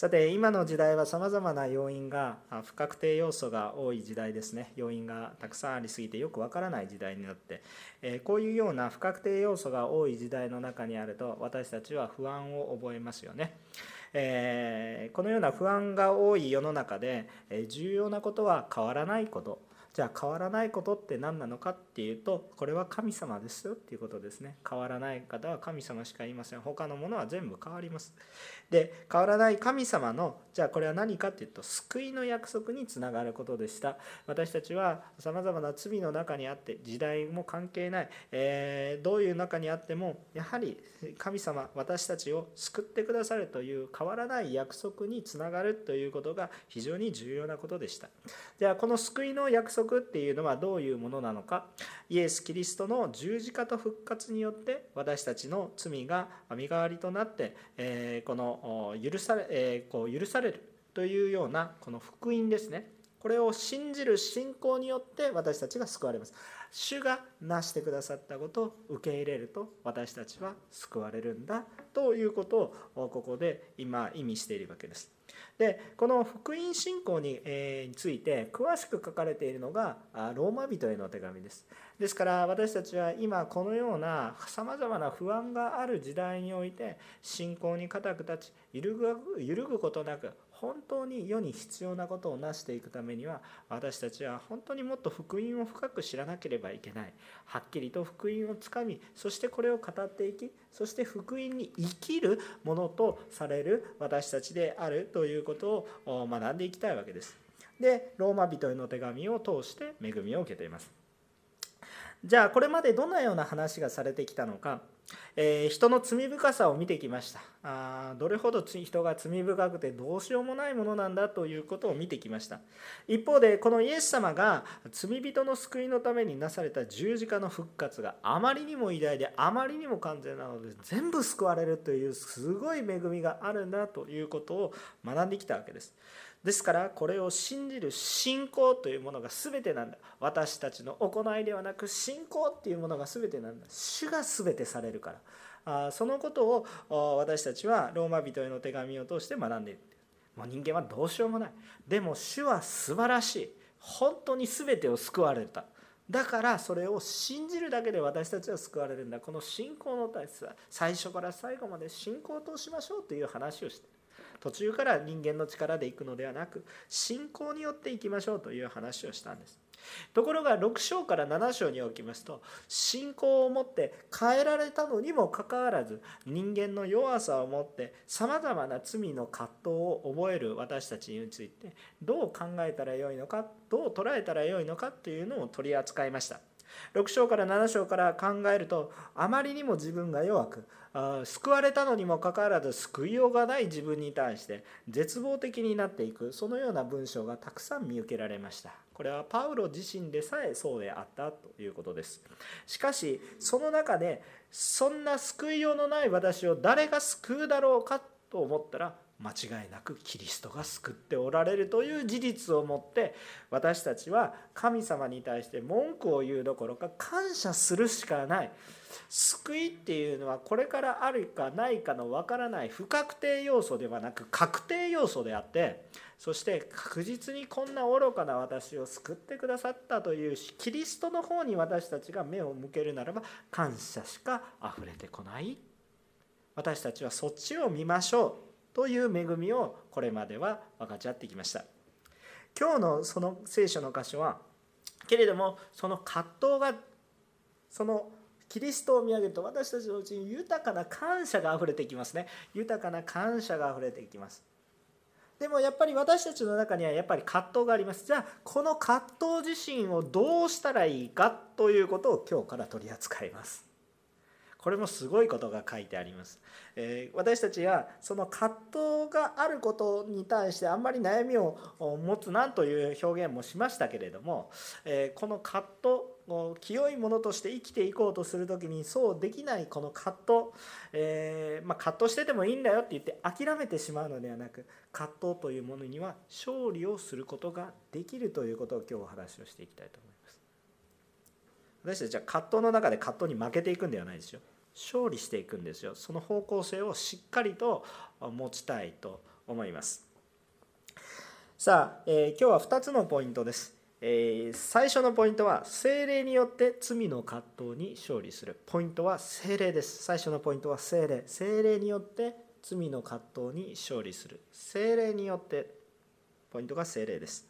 さて今の時代はさまざまな要因が不確定要素が多い時代ですね要因がたくさんありすぎてよくわからない時代になって、えこういうような不確定要素が多い時代の中にあると私たちは不安を覚えますよね。えこのような不安が多い世の中で重要なことは変わらないことじゃあ変わらないことって何なのかっていうとこれは神様ですよっていうことですね。変わらない方は神様しかいません。他のものは全部変わります。で変わらない神様のじゃあこれは何かっていうと救いの約束につながることでした。私たちはさまざまな罪の中にあって時代も関係ない、えー、どういう中にあってもやはり神様私たちを救ってくださるという変わらない約束につながるということが非常に重要なことでした。じゃあこの救いの約束っていうのはどういうものなのか。イエス・キリストの十字架と復活によって私たちの罪が身代わりとなって、この許され、こう許されるというようなこの福音ですね。これを信じる信仰によって私たちが救われます。主が成してくださったことを受け入れると私たちは救われるんだということをここで今意味しているわけです。でこの福音信仰に,、えについて詳しく書かれているのがローマ人への手紙です。ですから私たちは今このようなさまざまな不安がある時代において信仰に固く立ち揺るぐ揺るぐことなく本当に世に必要なことを成していくためには私たちは本当にもっと福音を深く知らなければいけないはっきりと福音をつかみそしてこれを語っていきそして福音に生きるものとされる私たちであるということを学んでいきたいわけです。でローマ人への手紙を通して恵みを受けています。じゃあこれまでどのような話がされてきたのかえー、人の罪深さを見てきました。あどれほど人が罪深くてどうしようもないものなんだということを見てきました。一方でこのイエス様が罪人の救いのためになされた十字架の復活があまりにも偉大であまりにも完全なので全部救われるというすごい恵みがあるんだということを学んできたわけです。ですからこれを信じる信仰というものが全てなんだ。私たちの行いではなく信仰っていうものが全てなんだ。主が全てされるから。あそのことを私たちはローマ人への手紙を通して学んでいる。もう人間はどうしようもない。でも主は素晴らしい。本当に全てを救われた。だからそれを信じるだけで私たちは救われるんだ。この信仰の大切さ。最初から最後まで信仰を通しましょうという話をして。途中から人間の力で行くのではなく信仰によって行きましょうという話をしたんです。ところが6章から7章におきますと信仰を持って変えられたのにもかかわらず人間の弱さを持ってさまざまな罪の葛藤を覚える私たちについてどう考えたらよいのかどう捉えたらよいのかというのを取り扱いました。6章から7章から考えるとあまりにも自分が弱く救われたのにもかかわらず救いようがない自分に対して絶望的になっていくそのような文章がたくさん見受けられました。これはパウロ自身でさえそうであったということです。しかしその中でそんな救いようのない私を誰が救うだろうかと思ったら間違いなくキリストが救っておられるという事実をもって私たちは神様に対して文句を言うどころか感謝するしかない。救いっていうのはこれからあるかないかのわからない。不確定要素ではなく確定要素であってそして確実にこんな愚かな私を救ってくださったというしキリストの方に私たちが目を向けるならば感謝しか溢れてこない。私たちはそっちを見ましょう。という恵みをこれまでは分かち合ってきました。今日のその聖書の箇所はけれどもその葛藤がそのキリストを見上げると私たちのうちに豊かな感謝があふれてきますね。豊かな感謝があふれてきます。でもやっぱり私たちの中にはやっぱり葛藤があります。じゃあこの葛藤自身をどうしたらいいかということを今日から取り扱います。これもすごいことが書いてあります。えー、私たちはその葛藤があることに対してあんまり悩みを持つなんという表現もしましたけれども、えー、この葛藤清いものとして生きていこうとする時にそうできないこの葛藤、えー、まあ、葛藤しててもいいんだよって言って諦めてしまうのではなく葛藤というものには勝利をすることができるということを今日お話をしていきたいと思います。私たちは葛藤の中で葛藤に負けていくんではないですよ勝利していくんですよ。その方向性をしっかりと持ちたいと思います。さあ、えー、今日は2つのポイントです。えー、最初のポイントは精霊によって罪の葛藤に勝利する。ポイントは精霊です。最初のポイントは精霊。精霊によって罪の葛藤に勝利する。精霊によってポイントが精霊です。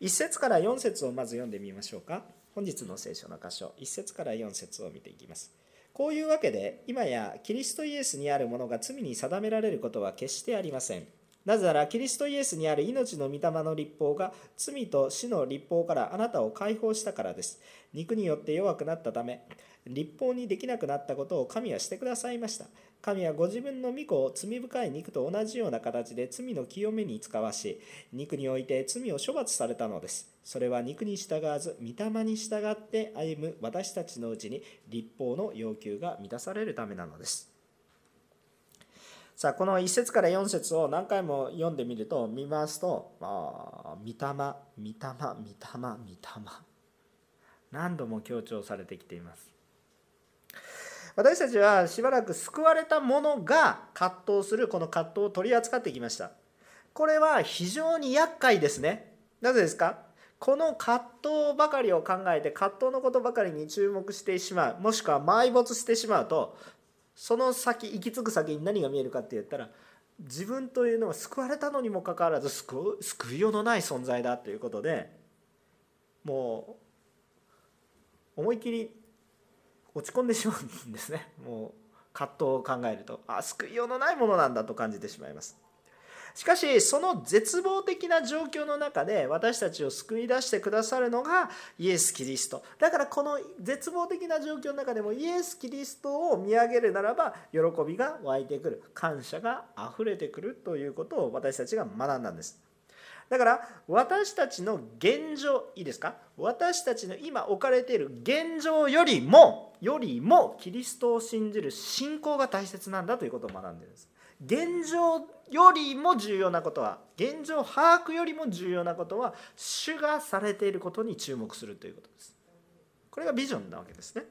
1節から4節をまず読んでみましょうか。本日の聖書の箇所。1節から4節を見ていきます。こういうわけで今やキリストイエスにあるものが罪に定められることは決してありませんなぜならキリストイエスにある命の御霊の立法が罪と死の立法からあなたを解放したからです。肉によって弱くなったため、立法にできなくなったことを神はしてくださいました。神はご自分の御子を罪深い肉と同じような形で罪の清めに使わし、肉において罪を処罰されたのです。それは肉に従わず、御霊に従って歩む私たちのうちに立法の要求が満たされるためなのです。さあこの1節から4節を何回も読んでみると見ますと「あ御霊御霊御霊御霊」何度も強調されてきています私たちはしばらく救われた者が葛藤するこの葛藤を取り扱ってきました。これは非常に厄介ですね。なぜですか？この葛藤ばかりを考えて葛藤のことばかりに注目してしまうもしくは埋没してしまうとその先行き着く先に何が見えるかって言ったら自分というのは救われたのにもかかわらず救救いようのない存在だということでもう思い切り落ち込んでしまうんですね。もう葛藤を考えるとあ救いようのないものなんだと感じてしまいます。しかしその絶望的な状況の中で私たちを救い出してくださるのがイエス・キリスト。だからこの絶望的な状況の中でもイエス・キリストを見上げるならば喜びが湧いてくる。感謝があふれてくるということを私たちが学んだんです。だから私たちの現状いいですか？私たちの今置かれている現状よりもよりもキリストを信じる信仰が大切なんだということを学んでるんです。現状よりも重要なことは現状把握よりも重要なことは主がされていることに注目するということです。これがビジョンなわけですね。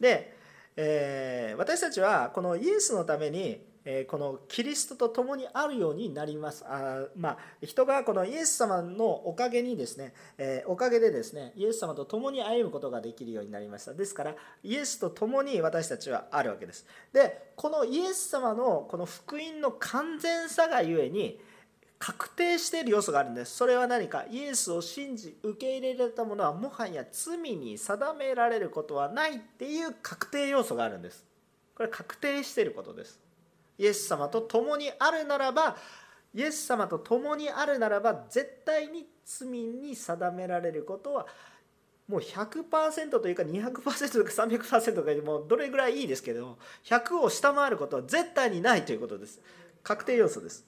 で、えー、私たちはこのイエスのためにこのキリストと共にあるようになります。あまあ、人がこのイエス様のおかげにですね、えおかげでですねイエス様と共に歩むことができるようになりました。ですからイエスと共に私たちはあるわけです。でこのイエス様のこの福音の完全さがゆえに確定している要素があるんです。それは何かイエスを信じ受け入れられたものはもはや罪に定められることはないっていう確定要素があるんです。これ確定していることです。イエス様と共にあるならばイエス様と共にあるならば絶対に罪に定められることはもう100%というか200%とか300%とかでもどれぐらいいいですけど100を下回ることは絶対にないということです。確定要素です。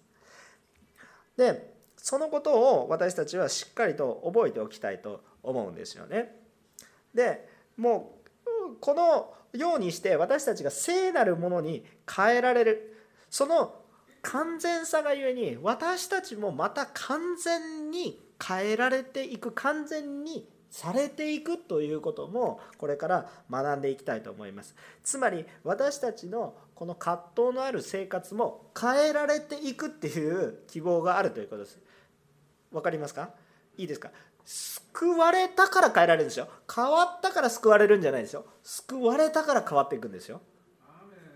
でそのことを私たちはしっかりと覚えておきたいと思うんですよね。でもうこのようにして私たちが聖なるものに変えられるその完全さがゆえに私たちもまた完全に変えられていく完全にされていくということもこれから学んでいきたいと思います。つまり私たちのこの葛藤のある生活も変えられていくっていう希望があるということです。わかりますか？いいですか？救われたから変えられるんですよ。変わったから救われるんじゃないですよ。救われたから変わっていくんですよ。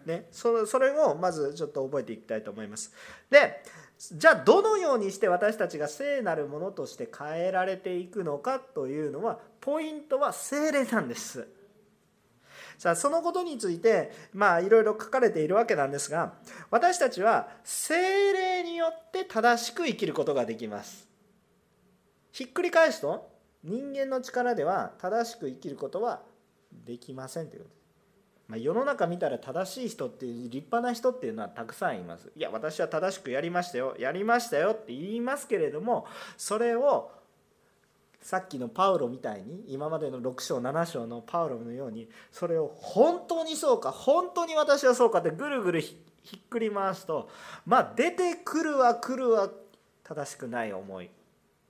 ね、そそれをまずちょっと覚えていきたいと思います。でじゃあどのようにして私たちが聖なるものとして変えられていくのかというのはポイントは聖霊なんです。さあそのことについてまあいろいろ書かれているわけなんですが私たちは聖霊によって正しく生きることができます。ひっくり返すと人間の力では正しく生きることはできませんということまあ、世の中見たら正しい人っていう立派な人っていうのはたくさんいます。いや私は正しくやりましたよ。やりましたよって言いますけれどもそれをさっきのパウロみたいに今までの6章7章のパウロのようにそれを本当にそうか本当に私はそうかってぐるぐるひっくり回すとまあ出てくるは来るは正しくない思い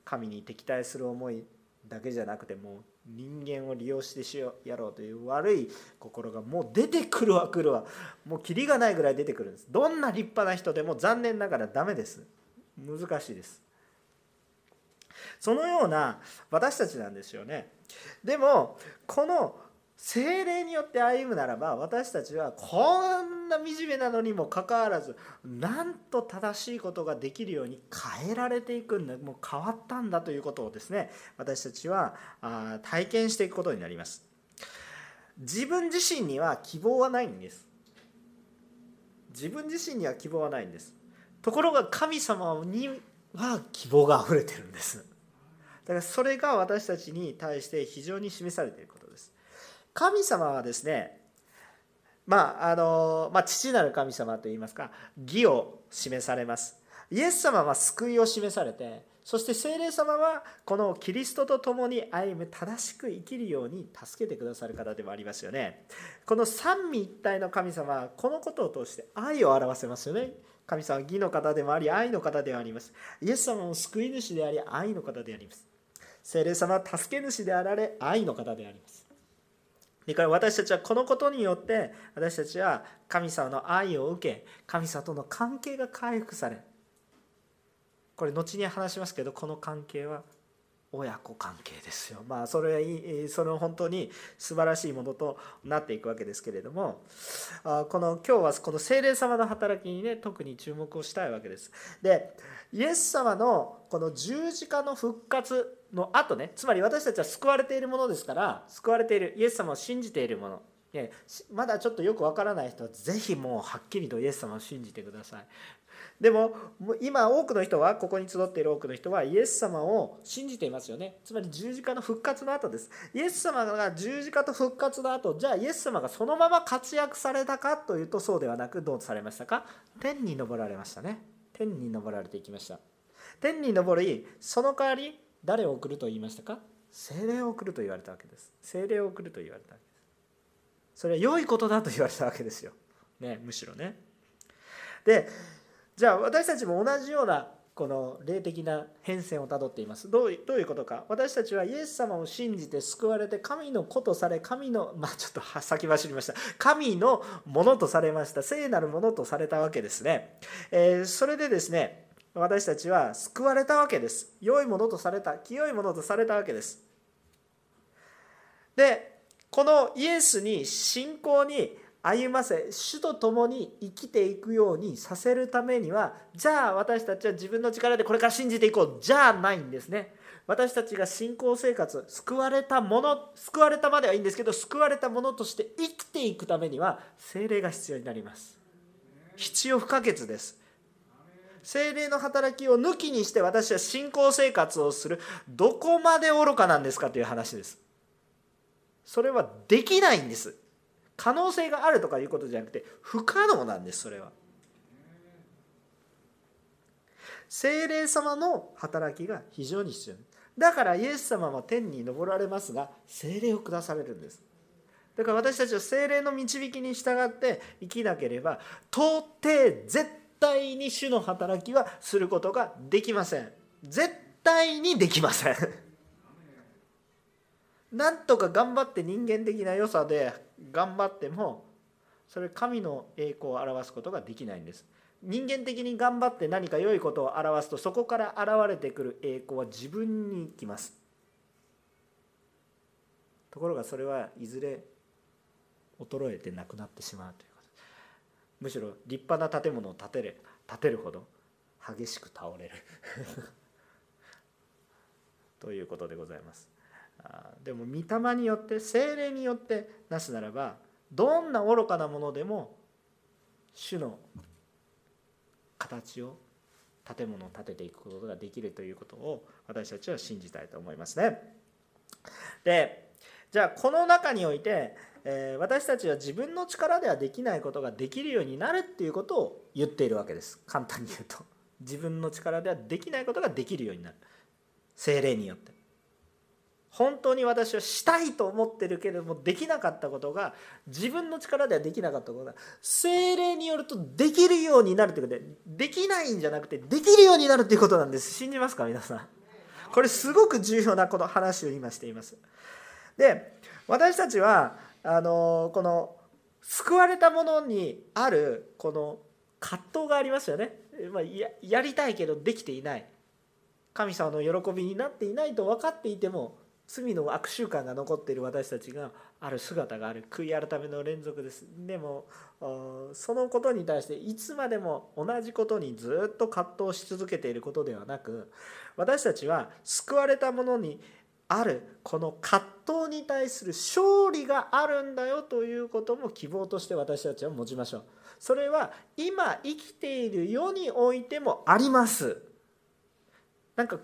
神に敵対する思いだけじゃなくてもう人間を利用してしよやろうという悪い心がもう出てくるわ来るわ。もうキリがないぐらい出てくるんです。どんな立派な人でも残念ながらダメです。難しいです。そのような私たちなんですよね。でもこの精霊によって歩むならば私たちはこんな惨めなのにもかかわらずなんと正しいことができるように変えられていくんだ。もう変わったんだということをですね私たちは体験していくことになります。自分自身には希望はないんです。自分自身には希望はないんです。ところが神様には希望があふれてるんです。だからそれが私たちに対して非常に示されている。神様はですねまああのまあ、父なる神様といいますか義を示されます。イエス様は救いを示されてそして聖霊様はこのキリストと共に歩む正しく生きるように助けてくださる方でもありますよね。この三位一体の神様はこのことを通して愛を表せますよね。神様は義の方でもあり愛の方であります。イエス様も救い主であり愛の方であります。聖霊様は助け主であられ愛の方であります。だから私たちはこのことによって私たちは神様の愛を受け神様との関係が回復されこれ後に話しますけどこの関係は親子関係ですよ。まあそれはいいその本当に素晴らしいものとなっていくわけですけれどもこの今日はこの精霊様の働きにね特に注目をしたいわけです。でイエス様のこの十字架の復活の後ねつまり私たちは救われているものですから救われているイエス様を信じているものまだちょっとよくわからない人はぜひもうはっきりとイエス様を信じてくださいでも今多くの人はここに集っている多くの人はイエス様を信じていますよね。つまり十字架の復活の後です。イエス様が十字架と復活の後じゃあイエス様がそのまま活躍されたかというとそうではなくどうされましたか？天に昇られましたね。天に昇られていきました。天に昇りその代わり誰を送ると言いましたか？精霊を送ると言われたわけです。精霊を送ると言われたわけです。それは良いことだと言われたわけですよ、ね、むしろね。でじゃあ私たちも同じようなこの霊的な変遷をたどっています。どういうことか。私たちはイエス様を信じて救われて神の子とされ神の まあちょっと先走りました。神のものとされました。聖なるものとされたわけですね、えー、それでですね私たちは救われたわけです。良いものとされた清いものとされたわけです。でこのイエスに信仰に歩ませ主と共に生きていくようにさせるためにはじゃあ私たちは自分の力でこれから信じていこう。じゃあないんですね。私たちが信仰生活救われたもの救われたまではいいんですけど救われたものとして生きていくためには精霊が必要になります。必要不可欠です。精霊の働きを抜きにして私は信仰生活をする。どこまで愚かなんですかという話です。それはできないんです。可能性があるとかいうことじゃなくて不可能なんですそれは。精霊様の働きが非常に必要。だからイエス様は天に昇られますが精霊を下されるんです。だから私たちは精霊の導きに従って生きなければ到底絶対に主の働きはすることができません。絶対にできません。なんとか頑張って人間的な良さで頑張ってもそれ神の栄光を表すことができないんです。人間的に頑張って何か良いことを表すとそこから現れてくる栄光は自分にきます。ところがそれはいずれ衰えてなくなってしまうということ。むしろ立派な建物を建てる建てるほど激しく倒れる。ということでございます。でも御霊によって精霊によってなすならばどんな愚かなものでも主の形を建物を建てていくことができるということを私たちは信じたいと思いますね。でじゃあこの中において、えー、私たちは自分の力ではできないことができるようになるっていうことを言っているわけです。簡単に言うと。自分の力ではできないことができるようになる。精霊によって。本当に私はしたいと思ってるけれどもできなかったことが自分の力ではできなかったことが精霊によるとできるようになるということでできないんじゃなくてできるようになるということなんです。信じますか皆さん。これすごく重要なこの話を今しています。で私たちはあのこの救われたものにあるこの葛藤がありますよね、まあ、ややりたいけどできていない。神様の喜びになっていないと分かっていても罪の悪習慣が残っている私たちがある姿がある悔い改めの連続です。でもそのことに対していつまでも同じことにずっと葛藤し続けていることではなく私たちは救われたものにあるこの葛藤に対する勝利があるんだよということも希望として私たちは持ちましょう。それは今生きている世においてもあります。なんか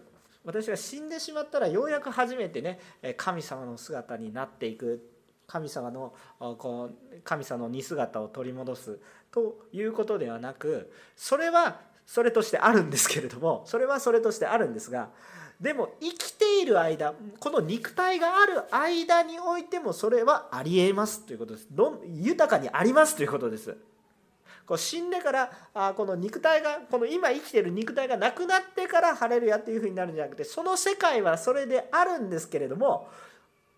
私が死んでしまったらようやく初めてね神様の姿になっていく。神様のこう神様の似姿を取り戻す。ということではなくそれはそれとしてあるんですけれどもそれはそれとしてあるんですがでも生きている間この肉体がある間においてもそれはありえますということです。ど豊かにありますということです。こう死んでからあこの肉体がこの今生きてる肉体がなくなってから晴れるやっていうふうになるんじゃなくてその世界はそれであるんですけれども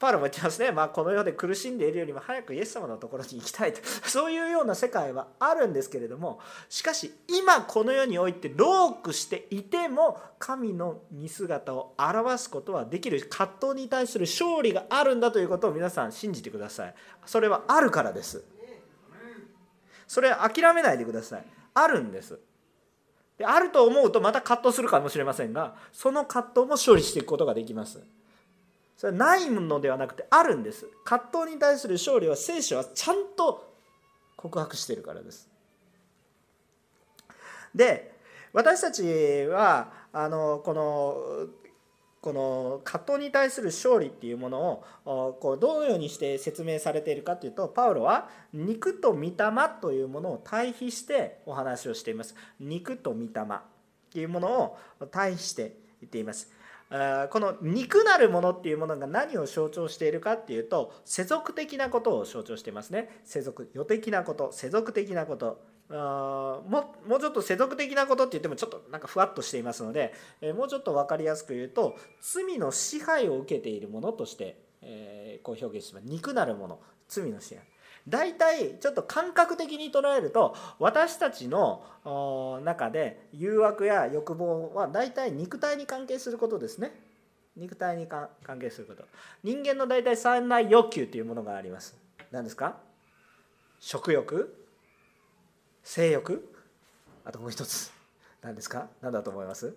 パウロも言ってますね、まあ、この世で苦しんでいるよりも早くイエス様のところに行きたいと。そういうような世界はあるんですけれどもしかし今この世においてロークしていても神の似姿を表すことはできる葛藤に対する勝利があるんだということを皆さん信じてください。それはあるからです。それ諦めないでください。あるんです。であると思うとまた葛藤するかもしれませんがその葛藤も勝利していくことができます。それはないのではなくてあるんです。葛藤に対する勝利は聖書はちゃんと告白してるからです。で私たちはあのこのこの葛藤に対する勝利っていうものをこうどのようにして説明されているかというとパウロは肉と御霊というものを対比してお話をしています。肉と御霊っていうものを対比して言っています。この肉なるものっていうものが何を象徴しているかっていうと世俗的なことを象徴していますね。世俗世的なこと世俗的なこと。あももうちょっと世俗的なことって言ってもちょっとなんかふわっとしていますので、え、もうちょっと分かりやすく言うと罪の支配を受けているものとして、え、こう表現します。肉なるもの。罪の支配。大体ちょっと感覚的に捉えると私たちの中で誘惑や欲望は大体肉体に関係することですね。肉体に関係すること。人間の大体三大欲求というものがあります。何ですか？食欲。性欲？あともう一つ。何ですか？何だと思います？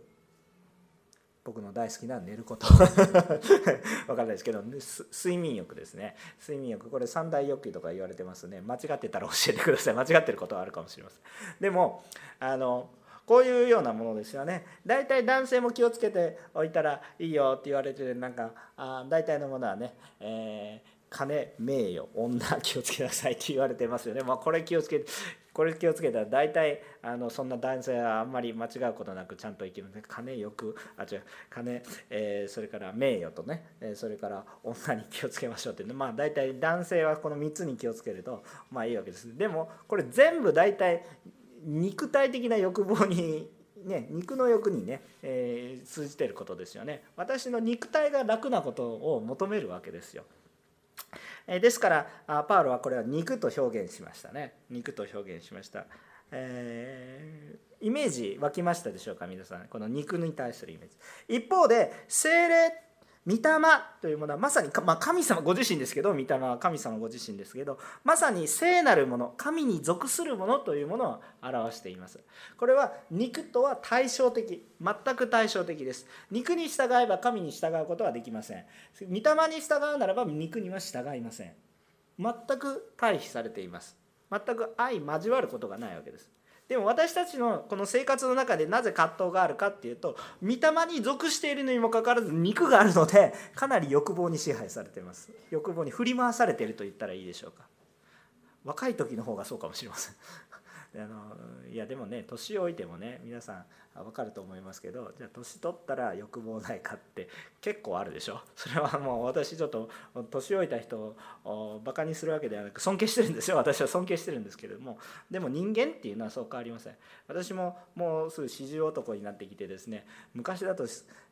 僕の大好きな寝ること。分かんないですけど睡眠欲ですね。睡眠欲。これ三大欲求とか言われてますね。間違ってたら教えてください。間違ってることはあるかもしれません。でもあのこういうようなものですよね。大体男性も気をつけておいたらいいよって言われてなんかあ大体のものはね、えー金名誉女気をつけなさいって言われてますよね、まあ、これ気をつけこれ気をつけたら大体あのそんな男性はあんまり間違うことなくちゃんと生きる。ので金よくあ違う。金、えー、それから名誉とね、えそれから女に気をつけましょうっていうまあ大体男性はこの3つに気をつけるとまあいいわけです。でもこれ全部大体肉体的な欲望にね、肉の欲にね、えー、通じてることですよね。私の肉体が楽なことを求めるわけですよ。ですからパウロはこれは肉と表現しましたね。肉と表現しました、えー、イメージ湧きましたでしょうか皆さん。この肉に対するイメージ。一方で精霊御霊というものはまさに、まあ、神様ご自身ですけど御霊は神様ご自身ですけどまさに聖なるもの神に属するものというものを表しています。これは肉とは対照的全く対照的です。肉に従えば神に従うことはできません。御霊に従うならば肉には従いません。全く対比されています。全く相交わることがないわけです。でも私たちのこの生活の中でなぜ葛藤があるかっていうと御霊に属しているのにもかかわらず肉があるのでかなり欲望に支配されています。欲望に振り回されていると言ったらいいでしょうか。若い時の方がそうかもしれません。あのいやでもね年老いてもね皆さん分かると思いますけどじゃあ年取ったら欲望ないかって結構あるでしょ？それはもう私ちょっと年老いた人をバカにするわけではなく尊敬してるんですよ。私は尊敬してるんですけれども。でも人間っていうのはそう変わりません。私ももうすぐ四十男になってきてですね昔だと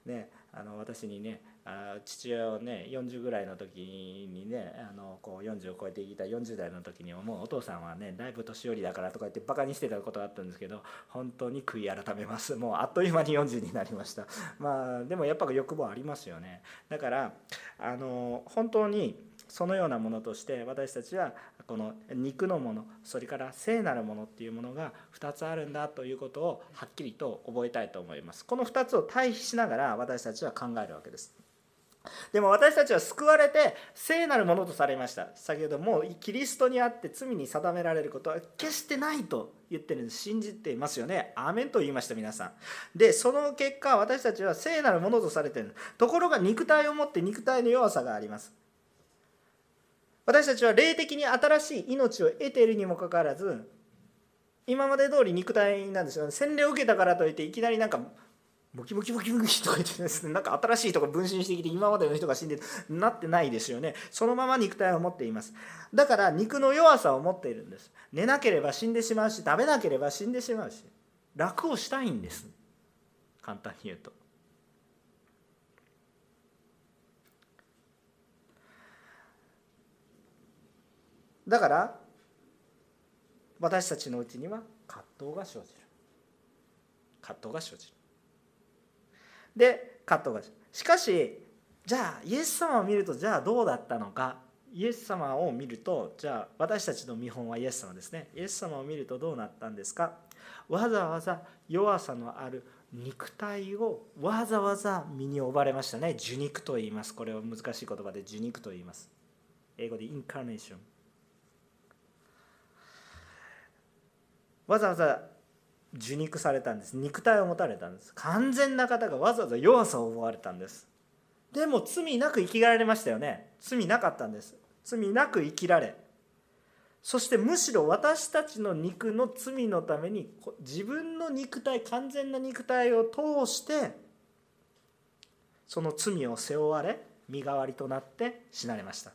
ねあの私にねあ父親をね40ぐらいの時にねあのこう40を超えてきた40代の時にもうお父さんはねだいぶ年寄りだからとか言ってバカにしてたことがあったんですけど本当に悔い改めます。もうあっという間に40になりました。まあでもやっぱ欲望ありますよね。だからあの本当にそのようなものとして私たちはこの肉のものそれから聖なるものっていうものが2つあるんだということをはっきりと覚えたいと思います。この2つを対比しながら私たちは考えるわけです。でも私たちは救われて聖なるものとされました。先ほどもうキリストにあって罪に定められることは決してないと言ってるんです信じていますよね。アーメンと言いました皆さん。でその結果私たちは聖なるものとされてる。ところが肉体を持って肉体の弱さがあります。私たちは霊的に新しい命を得ているにもかかわらず今まで通り肉体なんですよ洗礼を受けたからといっていきなりなんかムキムキムキムキとか言ってですねなんか新しい人が分身してきて今までの人が死んでなってないですよね。そのまま肉体を持っています。だから肉の弱さを持っているんです。寝なければ死んでしまうし食べなければ死んでしまうし楽をしたいんです。簡単に言うと。だから私たちのうちには葛藤が生じる。葛藤が生じる。で葛藤がし。かしじゃあイエス様を見るとじゃあどうだったのか。イエス様を見るとじゃあ私たちの見本はイエス様ですね。イエス様を見るとどうなったんですか。わざわざ弱さのある肉体をわざわざ身に覚ばれましたね。受肉と言います。これは難しい言葉で受肉と言います。英語でインカーネーションわざわざ受肉されたんです。肉体を持たれたんです。完全な方がわざわざ弱さを覚われたんです。でも罪なく生きられましたよね。罪なかったんです。罪なく生きられ。そしてむしろ私たちの肉の罪のために自分の肉体完全な肉体を通してその罪を背負われ身代わりとなって死なれました。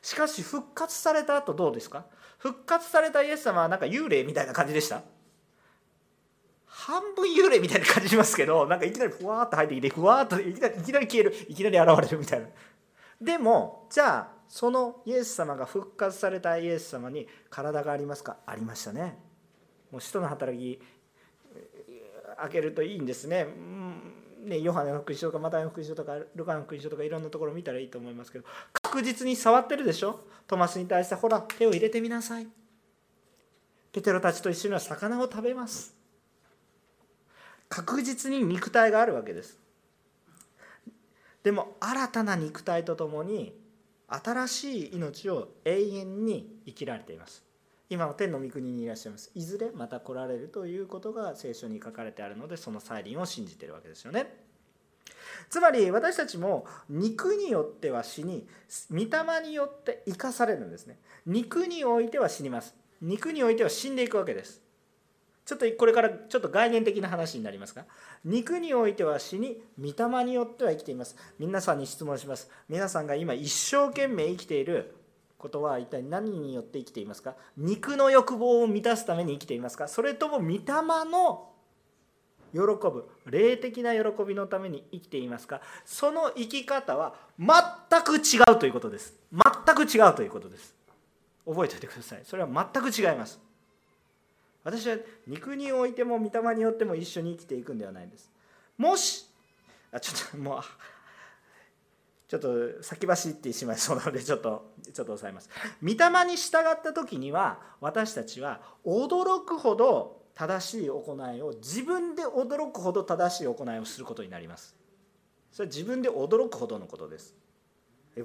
しかし復活された後どうですか？復活されたイエス様はなんか幽霊みたいな感じでした？半分幽霊みたいな感じしますけどなんかいきなりふわーっと入ってきてふわーっといきなりいきなり消えるいきなり現れるみたいな。でもじゃあそのイエス様が復活されたイエス様に体がありますか？ありましたね。もう使徒の働き開けるといいんですね、ねヨハネの福音書とかマタイの福音書とかルカの福音書とかいろんなところ見たらいいと思いますけど確実に触ってるでしょ？トマスに対してほら手を入れてみなさい。ペテロたちと一緒には魚を食べます。確実に肉体があるわけです。でも新たな肉体とともに新しい命を永遠に生きられています。今は天の御国にいらっしゃいます。いずれまた来られるということが聖書に書かれてあるのでその再臨を信じてるわけですよね。つまり私たちも肉によっては死に御霊によって生かされるんですね。肉においては死にます。肉においては死んでいくわけです。ちょっとこれからちょっと概念的な話になりますが肉においては死に御霊によっては生きています。皆さんに質問します。皆さんが今一生懸命生きていることは一体何によって生きていますか？肉の欲望を満たすために生きていますか？それとも御霊の喜ぶ霊的な喜びのために生きていますか？その生き方は全く違うということです。全く違うということです。覚えておいてください。それは全く違います。私は肉においても御霊によっても一緒に生きていくんではないんです。もしあちょっともうちょっと先走ってしまいそうなのでちょっとちょっと抑えます。御霊に従った時には私たちは驚くほど正しい行いを自分で驚くほど正しい行いをすることになります。それは自分で驚くほどのことです。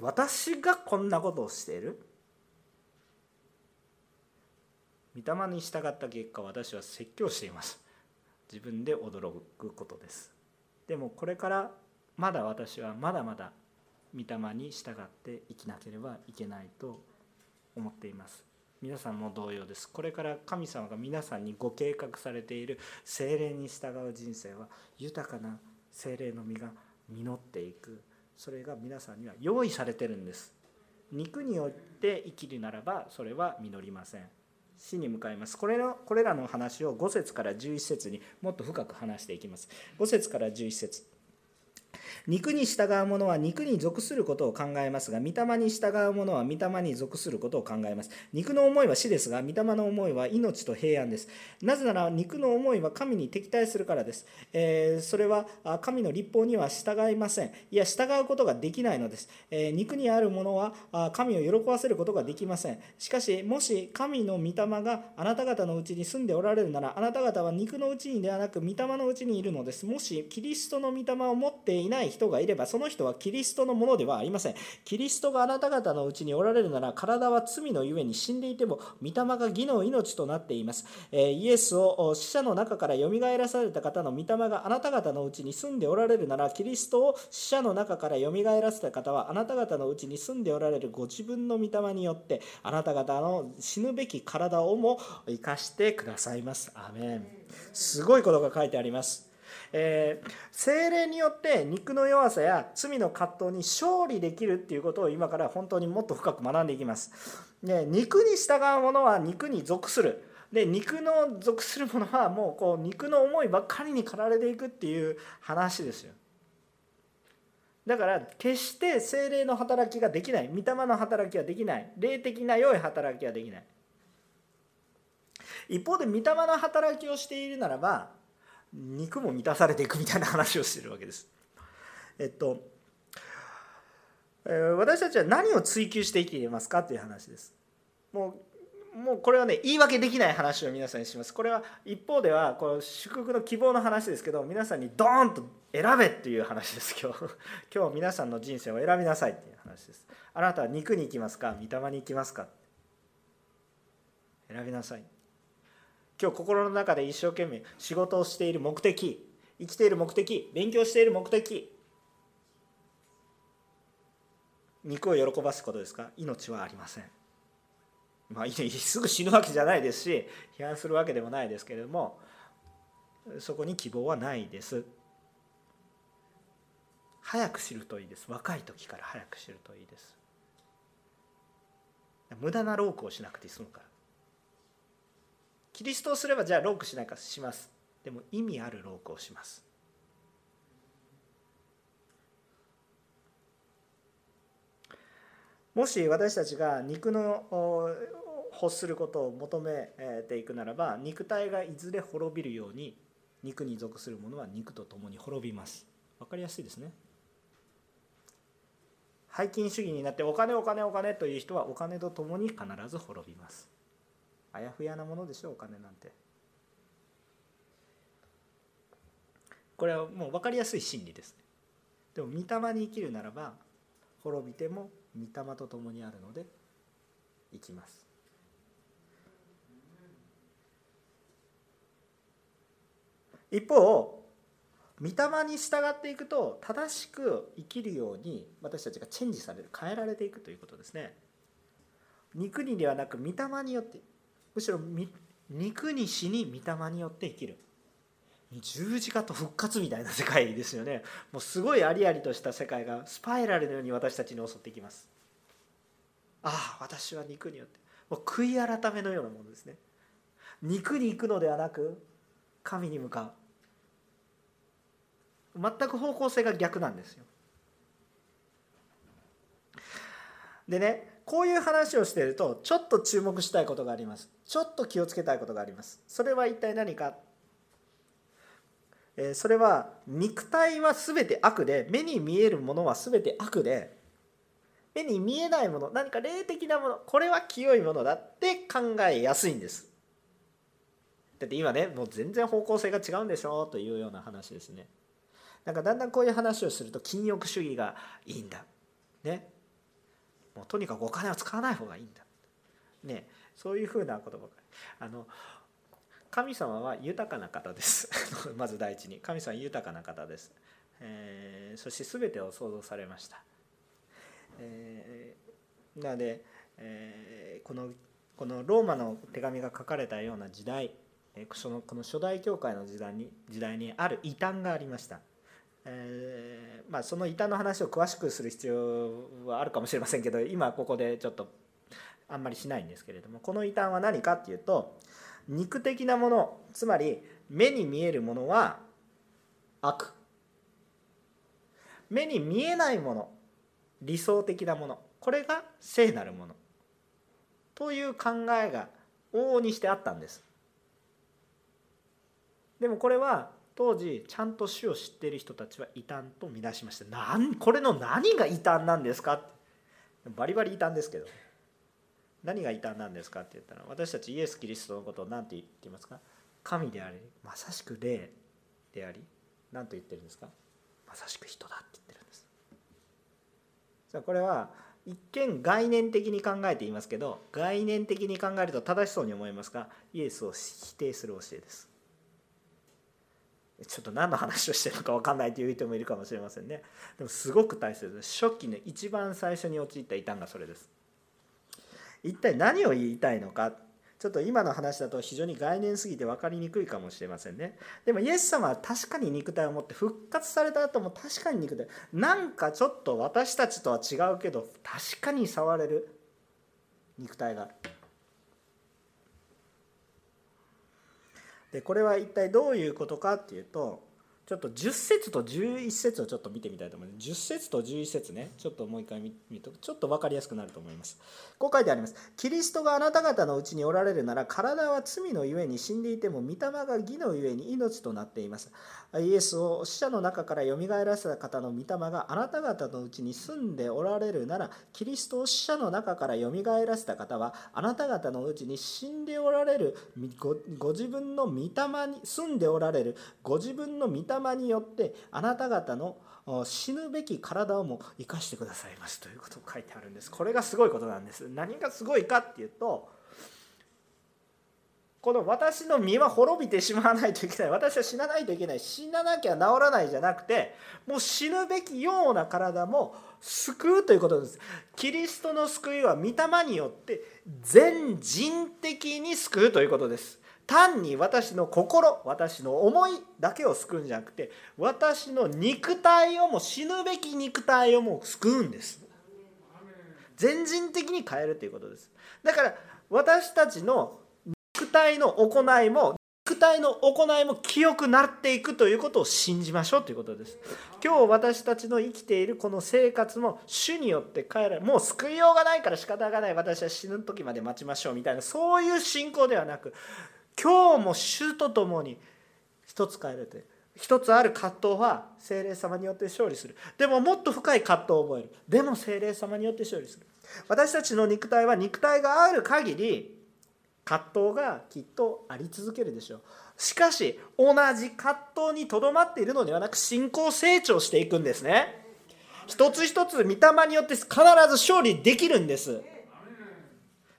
私がこんなことをしている？御霊に従った結果私は説教しています。自分で驚くことです。でもこれからまだ私はまだまだ御霊に従って生きなければいけないと思っています。皆さんも同様です。これから神様が皆さんにご計画されている精霊に従う人生は豊かな精霊の実が実っていく。それが皆さんには用意されてるんです。肉によって生きるならばそれは実りません。死に向かいます。これのこれらの話を5節から11節にもっと深く話していきます。5節から11節。肉に従う者は肉に属することを考えますが、御霊に従う者は御霊に属することを考えます。肉の思いは死ですが、御霊の思いは命と平安です。なぜなら、肉の思いは神に敵対するからです。えー、それは神の立法には従いません。いや、従うことができないのです。えー、肉にあるものは神を喜ばせることができません。しかし、もし神の御霊があなた方のうちに住んでおられるなら、あなた方は肉のうちにではなく、御霊のうちにいるのです。もし、キリストの御霊を持っていいない人がいればその人はキリストのものではありません。キリストがあなた方のうちにおられるなら体は罪のゆえに死んでいても御霊が義の命となっています。イエスを死者の中からよみがえらされた方の御霊があなた方のうちに住んでおられるならキリストを死者の中からよみがえらせた方はあなた方のうちに住んでおられるご自分の御霊によってあなた方の死ぬべき体をも生かしてくださいます。アメン。すごいことが書いてあります。えー、精霊によって肉の弱さや罪の葛藤に勝利できるっていうことを今から本当にもっと深く学んでいきます。で肉に従う者は肉に属する。で肉の属するものはもうこう肉の思いばっかりに駆られていくっていう話ですよ。だから決して精霊の働きができない御霊の働きはできない霊的な良い働きはできない一方で御霊の働きをしているならば肉も満たされていくみたいな話をしてるわけです。えっと私たちは何を追求して生きていますかという話です。もうもうこれはね言い訳できない話を皆さんにします。これは一方ではこう祝福の希望の話ですけど皆さんにドーンと選べっていう話です今日 今日皆さんの人生を選びなさいっていう話です。あなたは肉に行きますか？御霊に行きますか？選びなさい。今日心の中で一生懸命仕事をしている目的生きている目的勉強している目的肉を喜ばすことですか？命はありません。まあすぐ死ぬわけじゃないですし批判するわけでもないですけれどもそこに希望はないです。早く知るといいです。若い時から早く知るといいです。無駄なロークをしなくて済むから。キリストをすればじゃあロークしないかします。でも意味あるロークをします。もし私たちが肉の欲することを求めていくならば肉体がいずれ滅びるように肉に属するものは肉と共に滅びます。分かりやすいですね。背筋主義になってお金お金お金という人はお金と共に必ず滅びます。あやふやなものでしょうお金なんて。これはもう分かりやすい真理です。ねでも御霊に生きるならば滅びても御霊と共にあるので生きます。一方御霊に従っていくと正しく生きるように私たちがチェンジされる変えられていくということですね。肉にではなく御霊によってむしろ肉に死に御霊によって生きる。十字架と復活みたいな世界ですよね。もうすごいありありとした世界がスパイラルのように私たちに襲ってきます。ああ私は肉によって。もう悔い改めのようなものですね。肉に行くのではなく神に向かう。全く方向性が逆なんですよ。でねこういう話をしているとちょっと注目したいことがあります。ちょっと気をつけたいことがあります。それは一体何か？それは肉体は全て悪で目に見えるものは全て悪で目に見えないもの何か霊的なものこれは清いものだって考えやすいんです。だって今ねもう全然方向性が違うんでしょ？というような話ですね。なんかだんだんこういう話をすると禁欲主義がいいんだ。ね。もうとにかくお金は使わない方がいいんだ。ね。そういうふうなことばかり。あの神様は豊かな方です。まず第一に。神様は豊かな方です、えー、そして全てを創造されました、えー、なので、えー、このこのローマの手紙が書かれたような時代そのこの初代教会の時代に時代にある異端がありました。えー、まあ、その異端の話を詳しくする必要はあるかもしれませんけど今ここでちょっとあんまりしないんですけれどもこの異端は何かっていうと肉的なものつまり目に見えるものは悪。目に見えないもの理想的なもの。これが聖なるもの。という考えが往々にしてあったんです。でもこれは当時ちゃんと主を知っている人たちは異端と見なしました。なんこれの何が異端なんですかバリバリ異端ですけど。何が異端なんですか？って言ったら私たちイエス・キリストのことを何て言っていますか神でありまさしく霊であり何と言ってるんですかまさしく人だって言ってるんです。さあこれは一見概念的に考えていますけど概念的に考えると正しそうに思いますがイエスを否定する教えです。ちょっと何の話をしてるのか分かんないという人もいるかもしれませんね。でもすごく大切です。初期の一番最初に陥った異端がそれです。一体何を言いたいのか？ちょっと今の話だと非常に概念すぎて分かりにくいかもしれませんね。でもイエス様は確かに肉体を持って復活された後も確かに肉体なんかちょっと私たちとは違うけど確かに触れる。肉体が。あるでこれは一体どういうことかっていうとちょっと10節と11節をちょっと見てみたいと思います。10節と11節ね、ちょっともう一回見ると、ちょっと分かりやすくなると思います。こう書いてあります。キリストがあなた方のうちにおられるなら、体は罪のゆえに死んでいても、御霊が義のゆえに命となっています。イエスを死者の中からよみがえらせた方の御霊があなた方のうちに住んでおられるなら、キリストを死者の中からよみがえらせた方は、あなた方のうちに死んでおられるご自分の御霊に住んでおられるご自分の御霊霊によってあなた方の死ぬべき体をも生かしてくださいます。ということを書いてあるんです。これがすごいことなんです。何がすごいかっていうとこの私の身は滅びてしまわないといけない。私は死なないといけない。死ななきゃ治らないじゃなくてもう死ぬべきような体も救うということです。キリストの救いは御霊によって全人的に救うということです。単に私の心私の思いだけを救うんじゃなくて私の肉体をも死ぬべき肉体をも救うんです。全人的に変えるということです。だから私たちの肉体の行いも肉体の行いも清くなっていくということを信じましょうということです。今日私たちの生きているこの生活も主によって変えられもう救いようがないから仕方がない。私は死ぬ時まで待ちましょうみたいなそういう信仰ではなく今日も主と共に一つ変えれて一つある葛藤は精霊様によって勝利する。でももっと深い葛藤を覚える。でも精霊様によって勝利する。私たちの肉体は肉体がある限り葛藤がきっとあり続けるでしょう。しかし同じ葛藤にとどまっているのではなく信仰成長していくんですね。一つ一つ御霊によって必ず勝利できるんです。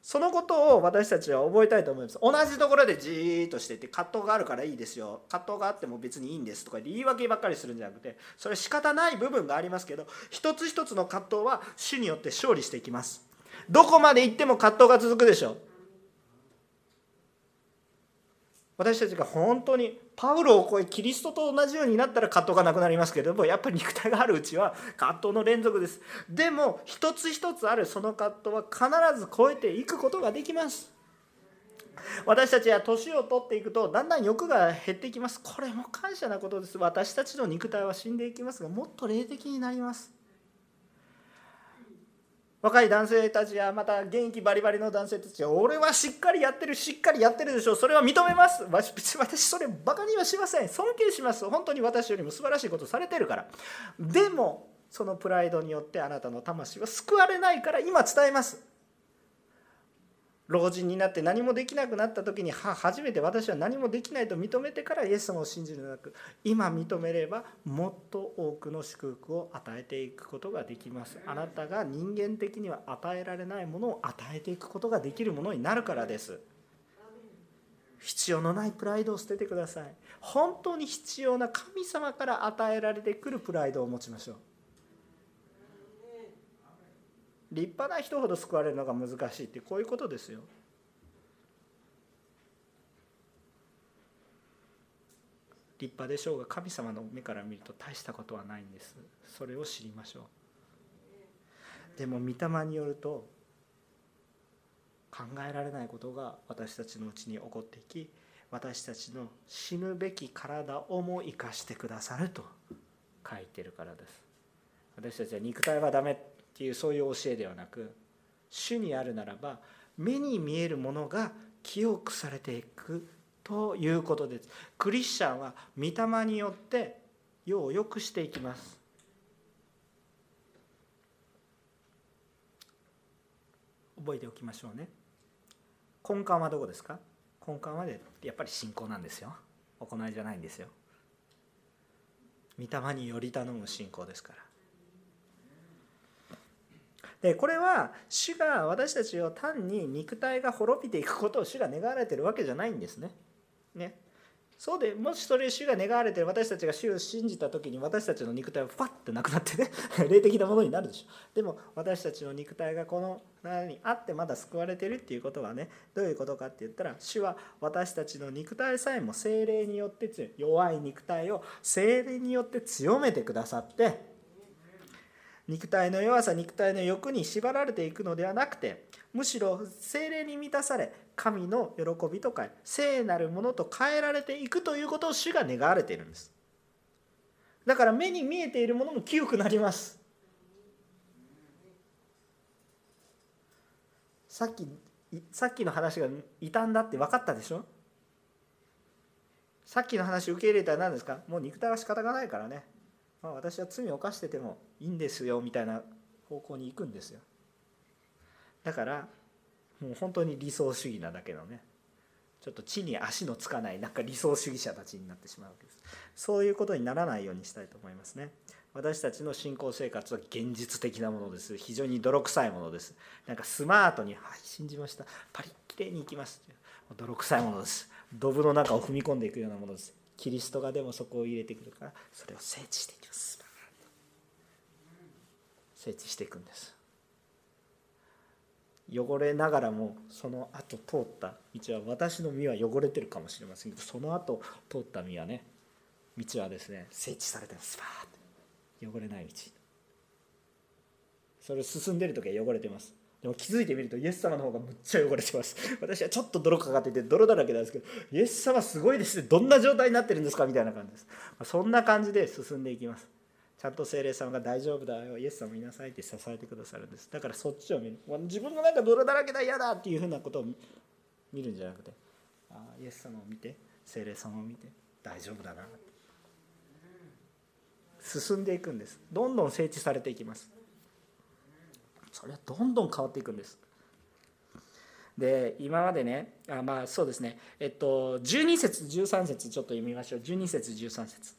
そのことを私たちは覚えたいと思います。同じところでじーっとしていて葛藤があるからいいですよ。葛藤があっても別にいいんですとか言い訳ばっかりするんじゃなくてそれ仕方ない部分がありますけど一つ一つの葛藤は主によって勝利していきます。どこまで行っても葛藤が続くでしょう。私たちが本当にパウロを超えキリストと同じようになったら葛藤がなくなりますけれどもやっぱり肉体があるうちは葛藤の連続です。でも一つ一つあるその葛藤は必ず超えていくことができます。私たちは年を取っていくとだんだん欲が減っていきます。これも感謝なことです。私たちの肉体は死んでいきますがもっと霊的になります。若い男性たちやまた元気バリバリの男性たちは俺はしっかりやってるしっかりやってるでしょそれは認めます。私それバカにはしません。尊敬します。本当に私よりも素晴らしいことされてるから。でもそのプライドによってあなたの魂は救われないから今伝えます。老人になって何もできなくなった時に初めて私は何もできないと認めてからイエス様を信じるのではなく今認めればもっと多くの祝福を与えていくことができます。あなたが人間的には与えられないものを与えていくことができるものになるからです。必要のないプライドを捨ててください。本当に必要な神様から与えられてくるプライドを持ちましょう。立派な人ほど救われるのが難しいってこういうことですよ。立派でしょうが神様の目から見ると大したことはないんです。それを知りましょう。でも御霊によると考えられないことが私たちのうちに起こっていき私たちの死ぬべき体をも生かしてくださると書いてるからです。私たちは肉体はダメ。っていうそういう教えではなく主にあるならば目に見えるものが清くされていくということです。クリスチャンは御霊によって世を良くしていきます。覚えておきましょうね。根幹はどこですか？根幹はやっぱり信仰なんですよ。行いじゃないんですよ。御霊により頼む信仰ですから。でこれは主が私たちを単に肉体が滅びていくことを主が願われてるわけじゃないんですね。ねそうでもしそれ主が願われてる私たちが主を信じた時に私たちの肉体はファッてなくなってね 霊的なものになるでしょでも私たちの肉体がこの中にあってまだ救われてるっていうことはねどういうことかって言ったら主は私たちの肉体さえも精霊によって強い弱い肉体を精霊によって強めてくださって肉体の弱さ肉体の欲に縛られていくのではなくてむしろ精霊に満たされ神の喜びとか聖なるものと変えられていくということを主が願われているんです。だから目に見えているものも清くなります。さっきさっきの話が傷んだって分かったでしょ？さっきの話受け入れたら何ですか？もう肉体は仕方がないからね。まあ、私は罪を犯しててもいいんですよみたいな方向に行くんですよ。だからもう本当に理想主義なだけのねちょっと地に足のつかないなんか理想主義者たちになってしまうわけです。そういうことにならないようにしたいと思いますね。私たちの信仰生活は現実的なものです。非常に泥臭いものです。なんかスマートに「はい信じました。パリッきれいにいきます」泥臭いものです。ドブの中を踏み込んでいくようなものです。キリストがでもそこを入れてくるからそれを整地していきます。整地していくんです。汚れながらもその後通った道は私の身は汚れてるかもしれませんけどその後通った身はね道はですね整地されてスパーッと。汚れない道。それを進んでる時は汚れてます。でも気づいてみるとイエス様の方がむっちゃ汚れてます。私はちょっと泥かかってて泥だらけなんですけどイエス様すごいですね。どんな状態になってるんですかみたいな感じです。そんな感じで進んでいきます。ちゃんと精霊様が大丈夫だよ。イエス様見なさいって支えてくださるんです。だからそっちを見る。自分がなんか泥だらけだ嫌だっていうふうなことを見るんじゃなくてあイエス様を見て精霊様を見て大丈夫だな。進んでいくんです。どんどん整地されていきます。それはどんどん変わっていくんです。で今までねあまあそうですね。えっと12節13節ちょっと読みましょう。12節13節。